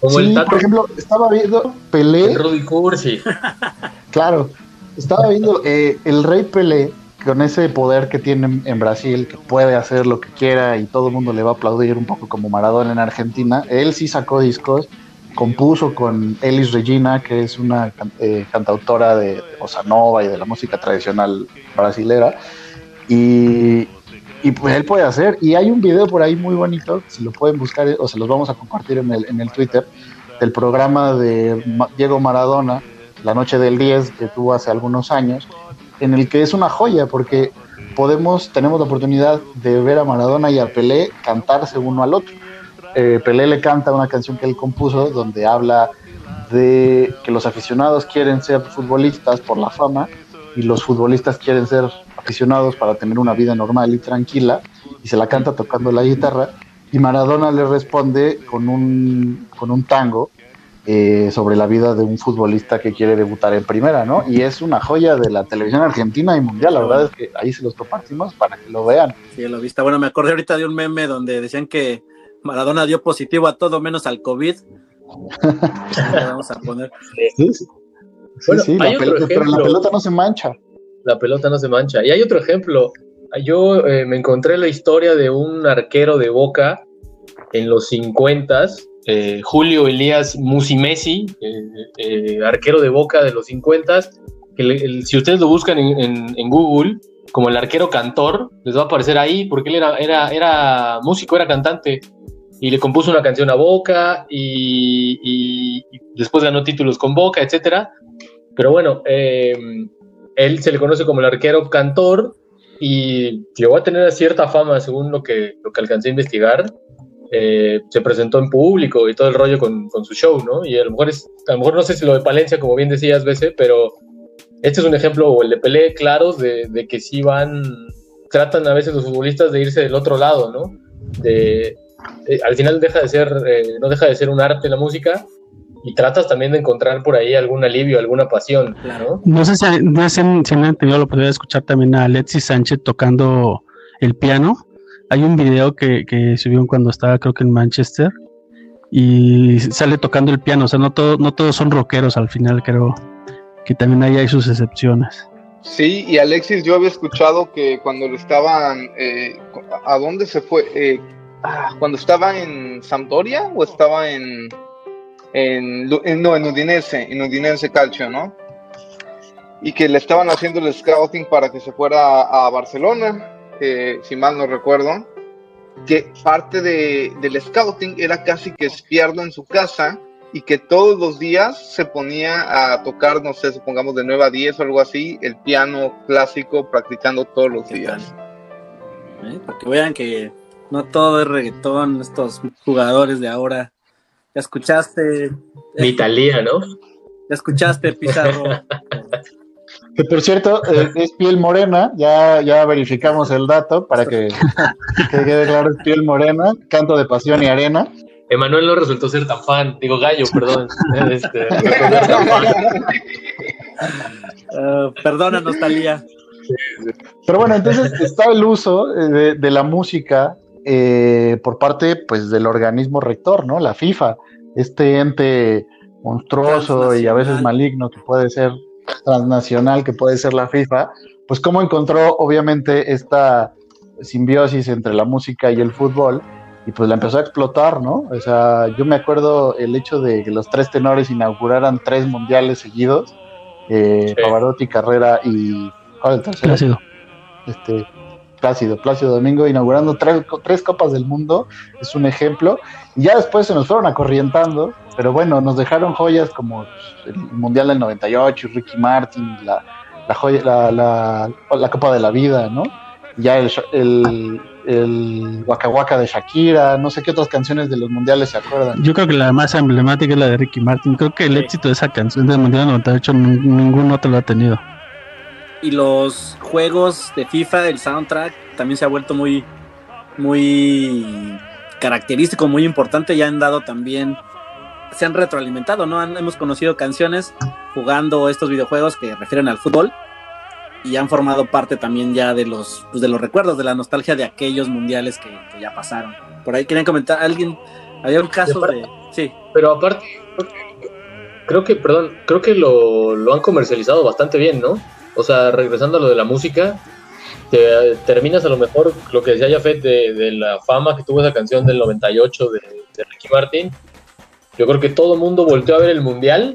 como el Por ejemplo, estaba viendo Pelé. Rudy Cursi. <laughs> claro, estaba viendo eh, el Rey Pelé, con ese poder que tiene en Brasil, que puede hacer lo que quiera y todo el mundo le va a aplaudir un poco como Maradona en Argentina. Él sí sacó discos compuso con Elis Regina, que es una eh, cantautora de, bossa nova y de la música tradicional brasilera. Y, y pues él puede hacer. Y hay un video por ahí muy bonito, si lo pueden buscar o se los vamos a compartir en el, en el Twitter, del programa de Diego Maradona, La Noche del 10, que tuvo hace algunos años, en el que es una joya porque podemos, tenemos la oportunidad de ver a Maradona y a Pelé cantarse uno al otro. Eh, Pelé le canta una canción que él compuso donde habla de que los aficionados quieren ser futbolistas por la fama y los futbolistas quieren ser aficionados para tener una vida normal y tranquila y se la canta tocando la guitarra y Maradona le responde con un, con un tango eh, sobre la vida de un futbolista que quiere debutar en primera, ¿no? Y es una joya de la televisión argentina y mundial, la verdad es que ahí se los compartimos para que lo vean. Sí, lo viste. Bueno, me acordé ahorita de un meme donde decían que Maradona dio positivo a todo menos al COVID. <laughs> vamos a poner. Sí, sí. Bueno, la pelota, pero la pelota no se mancha. La pelota no se mancha. Y hay otro ejemplo. Yo eh, me encontré la historia de un arquero de Boca en los 50 eh, Julio Elías Musimesi, eh, eh, arquero de Boca de los 50 que si ustedes lo buscan en, Google, como el arquero cantor, les va a aparecer ahí, porque él era, era, era músico, era cantante, y le compuso una canción a Boca, y, y, después ganó títulos con Boca, etcétera. Pero bueno, él se le conoce como el arquero cantor, y llegó a tener cierta fama según lo que, lo que alcancé a investigar. Eh, se presentó en público y todo el rollo con, su show, ¿no? Y a lo mejor es, a lo mejor no sé si lo de Palencia, como bien decías, veces, pero este es un ejemplo, o el de Pelé, claros, de, de, que sí van, tratan a veces los futbolistas de irse del otro lado, ¿no? De, al final deja de ser, eh, no deja de ser un arte la música, y tratas también de encontrar por ahí algún alivio, alguna pasión, ¿no? No sé si, no sé si han tenido la oportunidad de escuchar también a Alexis Sánchez tocando el piano hay un video que, que cuando estaba creo que en Manchester y sale tocando el piano, o sea, no, todo, no todos son rockeros al final, creo que también ahí hay sus excepciones. Sí, y Alexis, yo había escuchado que cuando lo estaban, eh, ¿a dónde se fue? Eh, ah, cuando estaba en Sampdoria o estaba en, en, no, en Udinese, en Udinese Calcio, ¿no? Y que le estaban haciendo el scouting para que se fuera a Barcelona si mal no recuerdo, que parte de, del scouting era casi que espiarlo en su casa y que todos los días se ponía a tocar, no sé, supongamos de 9 a 10 o algo así, el piano clásico practicando todos los días. ¿Eh? Para que vean que no todo es reggaetón, estos jugadores de ahora. Ya escuchaste. Mi Italia, ¿no? Ya escuchaste, Pizarro. <laughs> Que por cierto, eh, es piel morena, ya, ya verificamos el dato para que, quede claro, es piel morena, canto de pasión y arena. Emanuel no resultó ser tan fan, digo gallo, perdón. este, uh, perdónanos, Talía. Pero bueno, entonces está el uso eh, de, la música eh, por parte pues, del organismo rector, ¿no? La FIFA, este ente monstruoso y a veces maligno que puede ser transnacional que puede ser la FIFA, pues cómo encontró obviamente esta simbiosis entre la música y el fútbol y pues la empezó a explotar, ¿no? O sea, yo me acuerdo el hecho de que los tres tenores inauguraran tres mundiales seguidos, eh, Pavarotti, Carrera y ¿cuál es el tercero? Plácido. Este, Plácido, Plácido Domingo inaugurando tres, tres copas del mundo, es un ejemplo, y ya después se nos fueron acorrientando pero bueno, nos dejaron joyas como el Mundial del 98, Ricky Martin, la, la, joya, la, la, Copa de la Vida, ¿no? Ya el, el, el Waka Waka de Shakira, no sé qué otras canciones de los mundiales se acuerdan. Yo creo que la más emblemática es la de Ricky Martin. Creo que el éxito de esa canción del Mundial del 98 ningún otro lo ha tenido. Y los juegos de FIFA, el soundtrack, también se ha vuelto muy, muy característico, muy importante. Ya han dado también se han retroalimentado, ¿no? hemos conocido canciones jugando estos videojuegos que refieren al fútbol y han formado parte también ya de los, pues, de los recuerdos, de la nostalgia de aquellos mundiales que, ya pasaron. Por ahí querían comentar, alguien, había un caso de... Sí. Pero aparte, creo que, perdón, creo que lo, han comercializado bastante bien, ¿no? O sea, regresando a lo de la música, te, terminas a lo mejor lo que decía Jafet de, de la fama que tuvo esa canción del 98 de, de Ricky Martin, Yo creo que todo el mundo volteó a ver el Mundial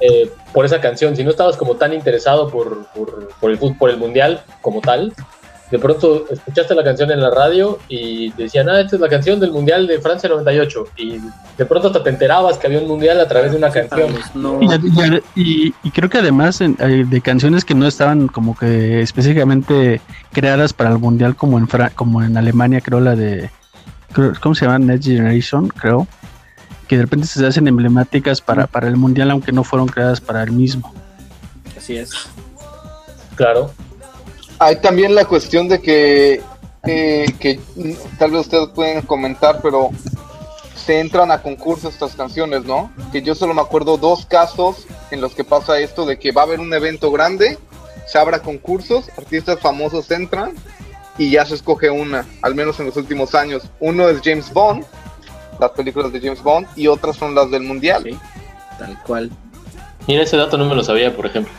eh, por esa canción. Si no estabas como tan interesado por, por, por el por el Mundial como tal, de pronto escuchaste la canción en la radio y decían, ah, esta es la canción del Mundial de Francia 98. Y de pronto hasta te enterabas que había un Mundial a través de una canción. Y, creo que además eh, de canciones que no estaban como que específicamente creadas para el Mundial como en, como en Alemania, creo la de, ¿cómo se llama? Next Generation, creo. Que de repente se hacen emblemáticas para, para el Mundial aunque no fueron creadas para el mismo. Así es. Claro. Hay también la cuestión de que, que tal vez ustedes pueden comentar, pero se entran a concursos estas canciones, ¿no? Que yo solo me acuerdo dos casos en los que pasa esto de que va a haber un evento grande, se abra concursos, artistas famosos entran y ya se escoge una, al menos en los últimos años. Uno es James Bond, las películas de James Bond, y otras son las del Mundial. Sí, tal cual. Mira, ese dato no me lo sabía, por ejemplo.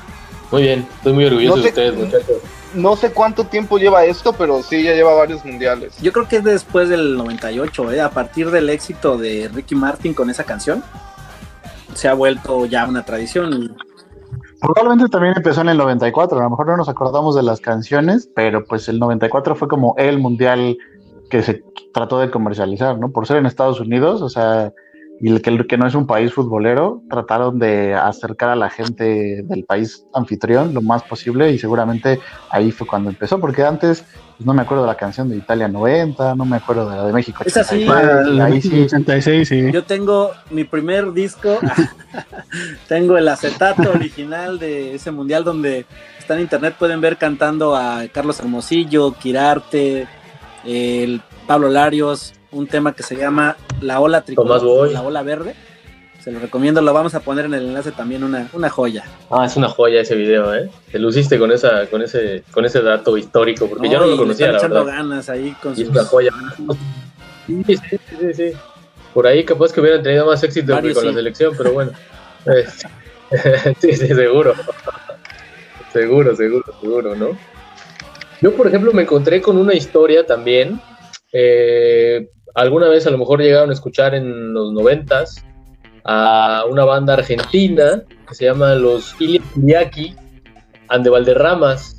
Muy bien, estoy muy orgulloso de ustedes, muchachos no sé cuánto tiempo lleva esto, pero sí ya lleva varios mundiales. Yo creo que es después del 98, ¿eh? a partir del éxito de Ricky Martin con esa canción, se ha vuelto ya una tradición. Probablemente también empezó en el 94, a lo mejor no nos acordamos de las canciones, pero pues el 94 fue como el mundial que se trató de comercializar, ¿no? Por ser en Estados Unidos, o sea, y el que, que no es un país futbolero, trataron de acercar a la gente del país anfitrión lo más posible y seguramente ahí fue cuando empezó, porque antes pues, no me acuerdo de la canción de Italia 90, no me acuerdo de la de México. Es así, ahí sí. 86, sí. Yo tengo mi primer disco, <laughs> tengo el acetato original de ese mundial donde está en internet, pueden ver cantando a Carlos Hermosillo, Quirarte, el Pablo Larios, un tema que se llama La Ola Tricolor, La Ola Verde. Se lo recomiendo, lo vamos a poner en el enlace también, una, una joya. Ah, es una joya ese video, ¿eh? Te luciste con esa, con ese, con ese dato histórico, porque yo no lo conocía, la echando ganas ahí con y es una joya. Sí, sí, sí, sí. Por ahí capaz que hubieran tenido más éxito que con la selección, pero bueno. <laughs> sí, sí, seguro. seguro, seguro, seguro, ¿no? Yo, por ejemplo, me encontré con una historia también eh, alguna vez a lo mejor llegaron a escuchar en los noventas a una banda argentina que se llama los Iliaki Ande Valderramas.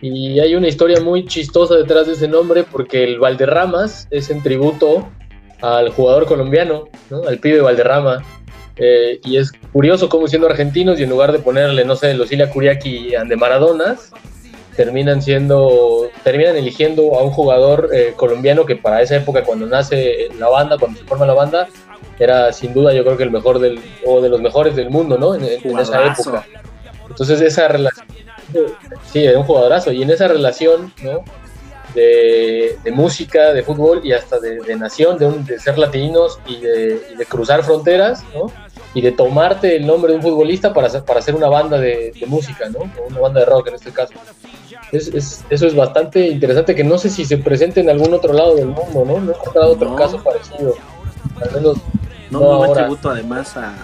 Y hay una historia muy chistosa detrás de ese nombre porque el Valderramas es en tributo al jugador colombiano, al pibe Valderrama. Eh, y es curioso cómo siendo argentinos y en lugar de ponerle, no sé, los Ilia Curiaki Ande Maradonas, terminan siendo, terminan eligiendo a un jugador eh, colombiano que para esa época cuando nace la banda, cuando se forma la banda, era sin duda yo creo que el mejor del, o de los mejores del mundo, ¿no? En, esa época. Entonces esa relación, sí, era un jugadorazo, y en esa relación, ¿no? De, música, de fútbol y hasta de, nación, de, ser latinos y de, y de cruzar fronteras, ¿no? y de tomarte el nombre de un futbolista para hacer, para hacer una banda de, música, ¿no? O una banda de rock en este caso. Es, eso es bastante interesante que no sé si se presente en algún otro lado del mundo, ¿no? No he encontrado otro caso parecido. Al menos no, no, no tributo además a,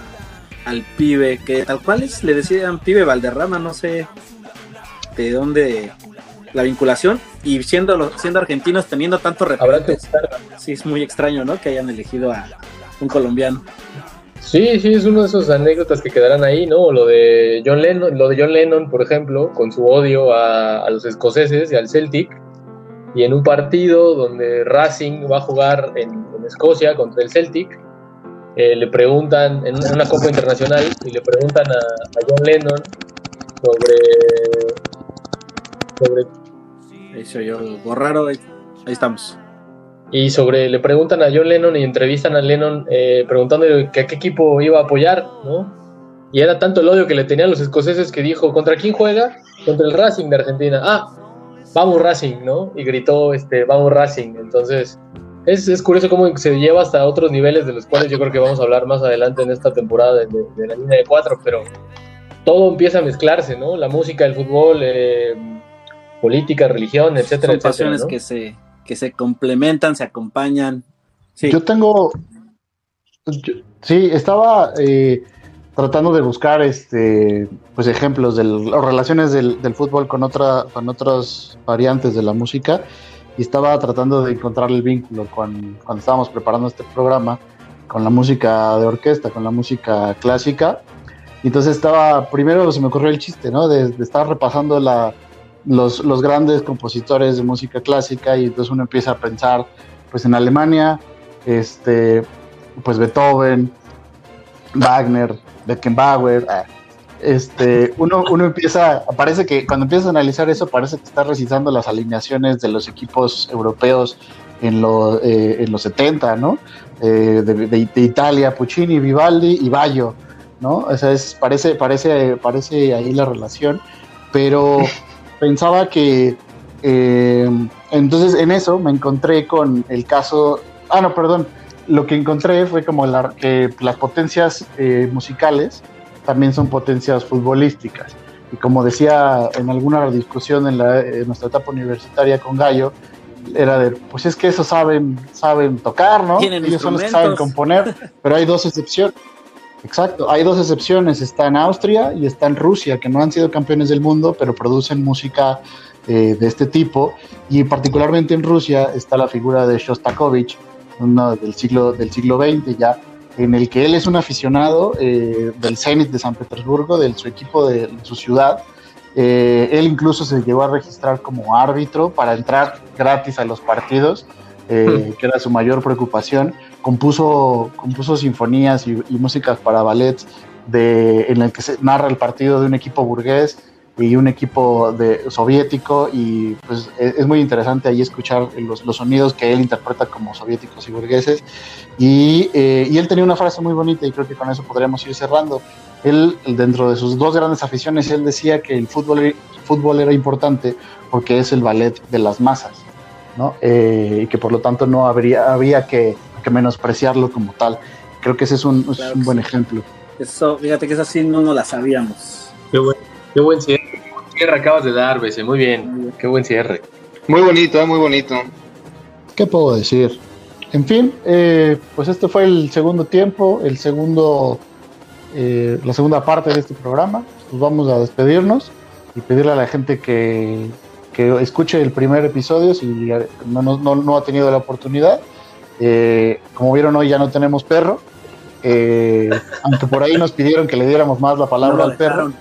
al pibe, que tal cual es, le decían pibe Valderrama, no sé de dónde la vinculación y siendo siendo argentinos teniendo tanto referentes. Sí, es muy extraño, ¿no? Que hayan elegido a un colombiano. Sí, sí, es una de esas anécdotas que quedarán ahí, ¿no? Lo de John Lennon, lo de John Lennon, por ejemplo, con su odio a, los escoceses y al Celtic, y en un partido donde Racing va a jugar en, Escocia contra el Celtic, eh, le preguntan, en una copa internacional, y le preguntan a, John Lennon sobre... sobre... Eso yo, raro, ahí estamos. Y sobre, le preguntan a John Lennon y entrevistan a Lennon eh, preguntándole que a qué equipo iba a apoyar, ¿no? Y era tanto el odio que le tenían los escoceses que dijo, ¿contra quién juega? Contra el Racing de Argentina. Ah, vamos Racing, ¿no? Y gritó, este, vamos Racing. Entonces, es, es, curioso cómo se lleva hasta otros niveles de los cuales yo creo que vamos a hablar más adelante en esta temporada de, la línea de cuatro, pero todo empieza a mezclarse, ¿no? La música, el fútbol, eh, política, religión, etcétera, Son pasiones que se que se complementan, se acompañan. Yo tengo, sí, estaba eh, tratando de buscar este, pues ejemplos de las relaciones del, fútbol con otra, con otras variantes de la música y estaba tratando de encontrar el vínculo con, cuando estábamos preparando este programa con la música de orquesta, con la música clásica. Entonces estaba, primero se me ocurrió el chiste, ¿no? De, estar repasando la, los, los, grandes compositores de música clásica y entonces uno empieza a pensar, pues en Alemania, este, pues Beethoven, Wagner, Beckenbauer, ah, este, uno, uno empieza, parece que cuando empiezas a analizar eso, parece que está recitando las alineaciones de los equipos europeos en, eh, en los 70, ¿no? Eh, de, Italia, Puccini, Vivaldi y Bayo, ¿no? O sea, es, parece, parece, parece ahí la relación, pero pensaba que eh, entonces en eso me encontré con el caso, ah, no, perdón, lo que encontré fue como la, que las potencias musicales también son potencias futbolísticas. Y como decía en alguna discusión en, la, en nuestra etapa universitaria con Gallo, era de, pues es que eso saben, saben tocar, ¿no? Ellos son los que saben componer, pero hay dos excepciones. Exacto, hay dos excepciones, está en Austria y está en Rusia, que no han sido campeones del mundo, pero producen música eh, de este tipo, y particularmente en Rusia está la figura de Shostakovich, uno del siglo, del siglo XX ya, en el que él es un aficionado eh, del Zenit de San Petersburgo, de su equipo de, su ciudad. Eh, él incluso se llegó a registrar como árbitro para entrar gratis a los partidos, eh, que era su mayor preocupación. Compuso, compuso sinfonías y, músicas para ballets de, en el que se narra el partido de un equipo burgués y un equipo de, soviético y pues e, es, muy interesante ahí escuchar los, los, sonidos que él interpreta como soviéticos y burgueses y, eh, y, él tenía una frase muy bonita y creo que con eso podríamos ir cerrando. Él, dentro de sus dos grandes aficiones, él decía que el fútbol, fútbol era importante porque es el ballet de las masas, ¿no? Eh, y que por lo tanto no habría, había que, que menospreciarlo como tal. Creo que ese es un, es un buen ejemplo. Eso, fíjate que eso sí no nos la sabíamos. Qué buen, qué buen cierre, cierre acabas de dar, Bese. Muy bien, qué buen cierre. Muy bonito, eh, muy bonito. ¿Qué puedo decir? En fin, eh, pues este fue el segundo tiempo, el segundo, eh, la segunda parte de este programa. Pues vamos a despedirnos y pedirle a la gente que, que escuche el primer episodio si no, no, no ha tenido la oportunidad. Eh, como vieron hoy ya no tenemos perro, aunque por ahí nos pidieron que le diéramos más la palabra al perro.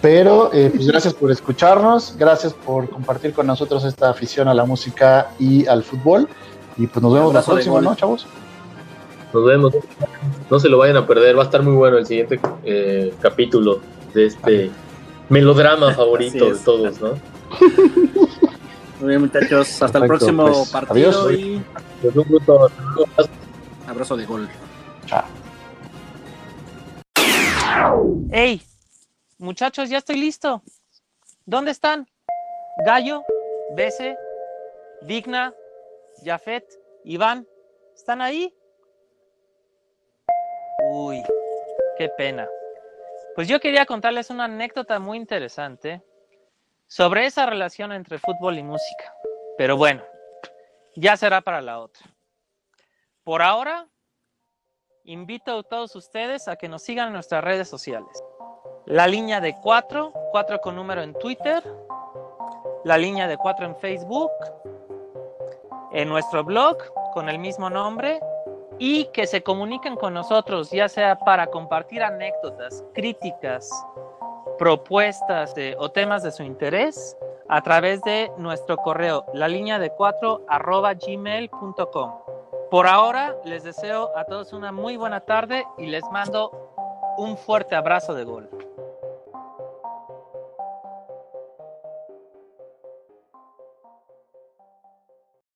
Pero pues gracias por escucharnos, gracias por compartir con nosotros esta afición a la música y al fútbol. Y pues nos vemos la próxima, ¿no, chavos? Nos vemos. No se lo vayan a perder. Va a estar muy bueno el siguiente eh, capítulo de este melodrama favorito de todos, ¿no? <laughs> Muy bien, muchachos. Hasta el próximo pues, partido. Adiós. Y... Pues un gusto. Abrazo de gol. Chao. ¡Ey! Muchachos, ya estoy listo. ¿Dónde están? Gallo, Bese, Digna, Jafet, Iván, ¿están ahí? Uy, qué pena. Pues yo quería contarles una anécdota muy interesante sobre esa relación entre fútbol y música. Pero bueno, ya será para la otra. Por ahora, invito a todos ustedes a que nos sigan en nuestras redes sociales. La línea de 4, 4 con número en Twitter, la línea de 4 en Facebook, en nuestro blog con el mismo nombre y que se comuniquen con nosotros, ya sea para compartir anécdotas, críticas, propuestas o temas de su interés a través de nuestro correo, la línea de 4 arroba gmail.com. Por ahora les deseo a todos una muy buena tarde y les mando un fuerte abrazo de gol.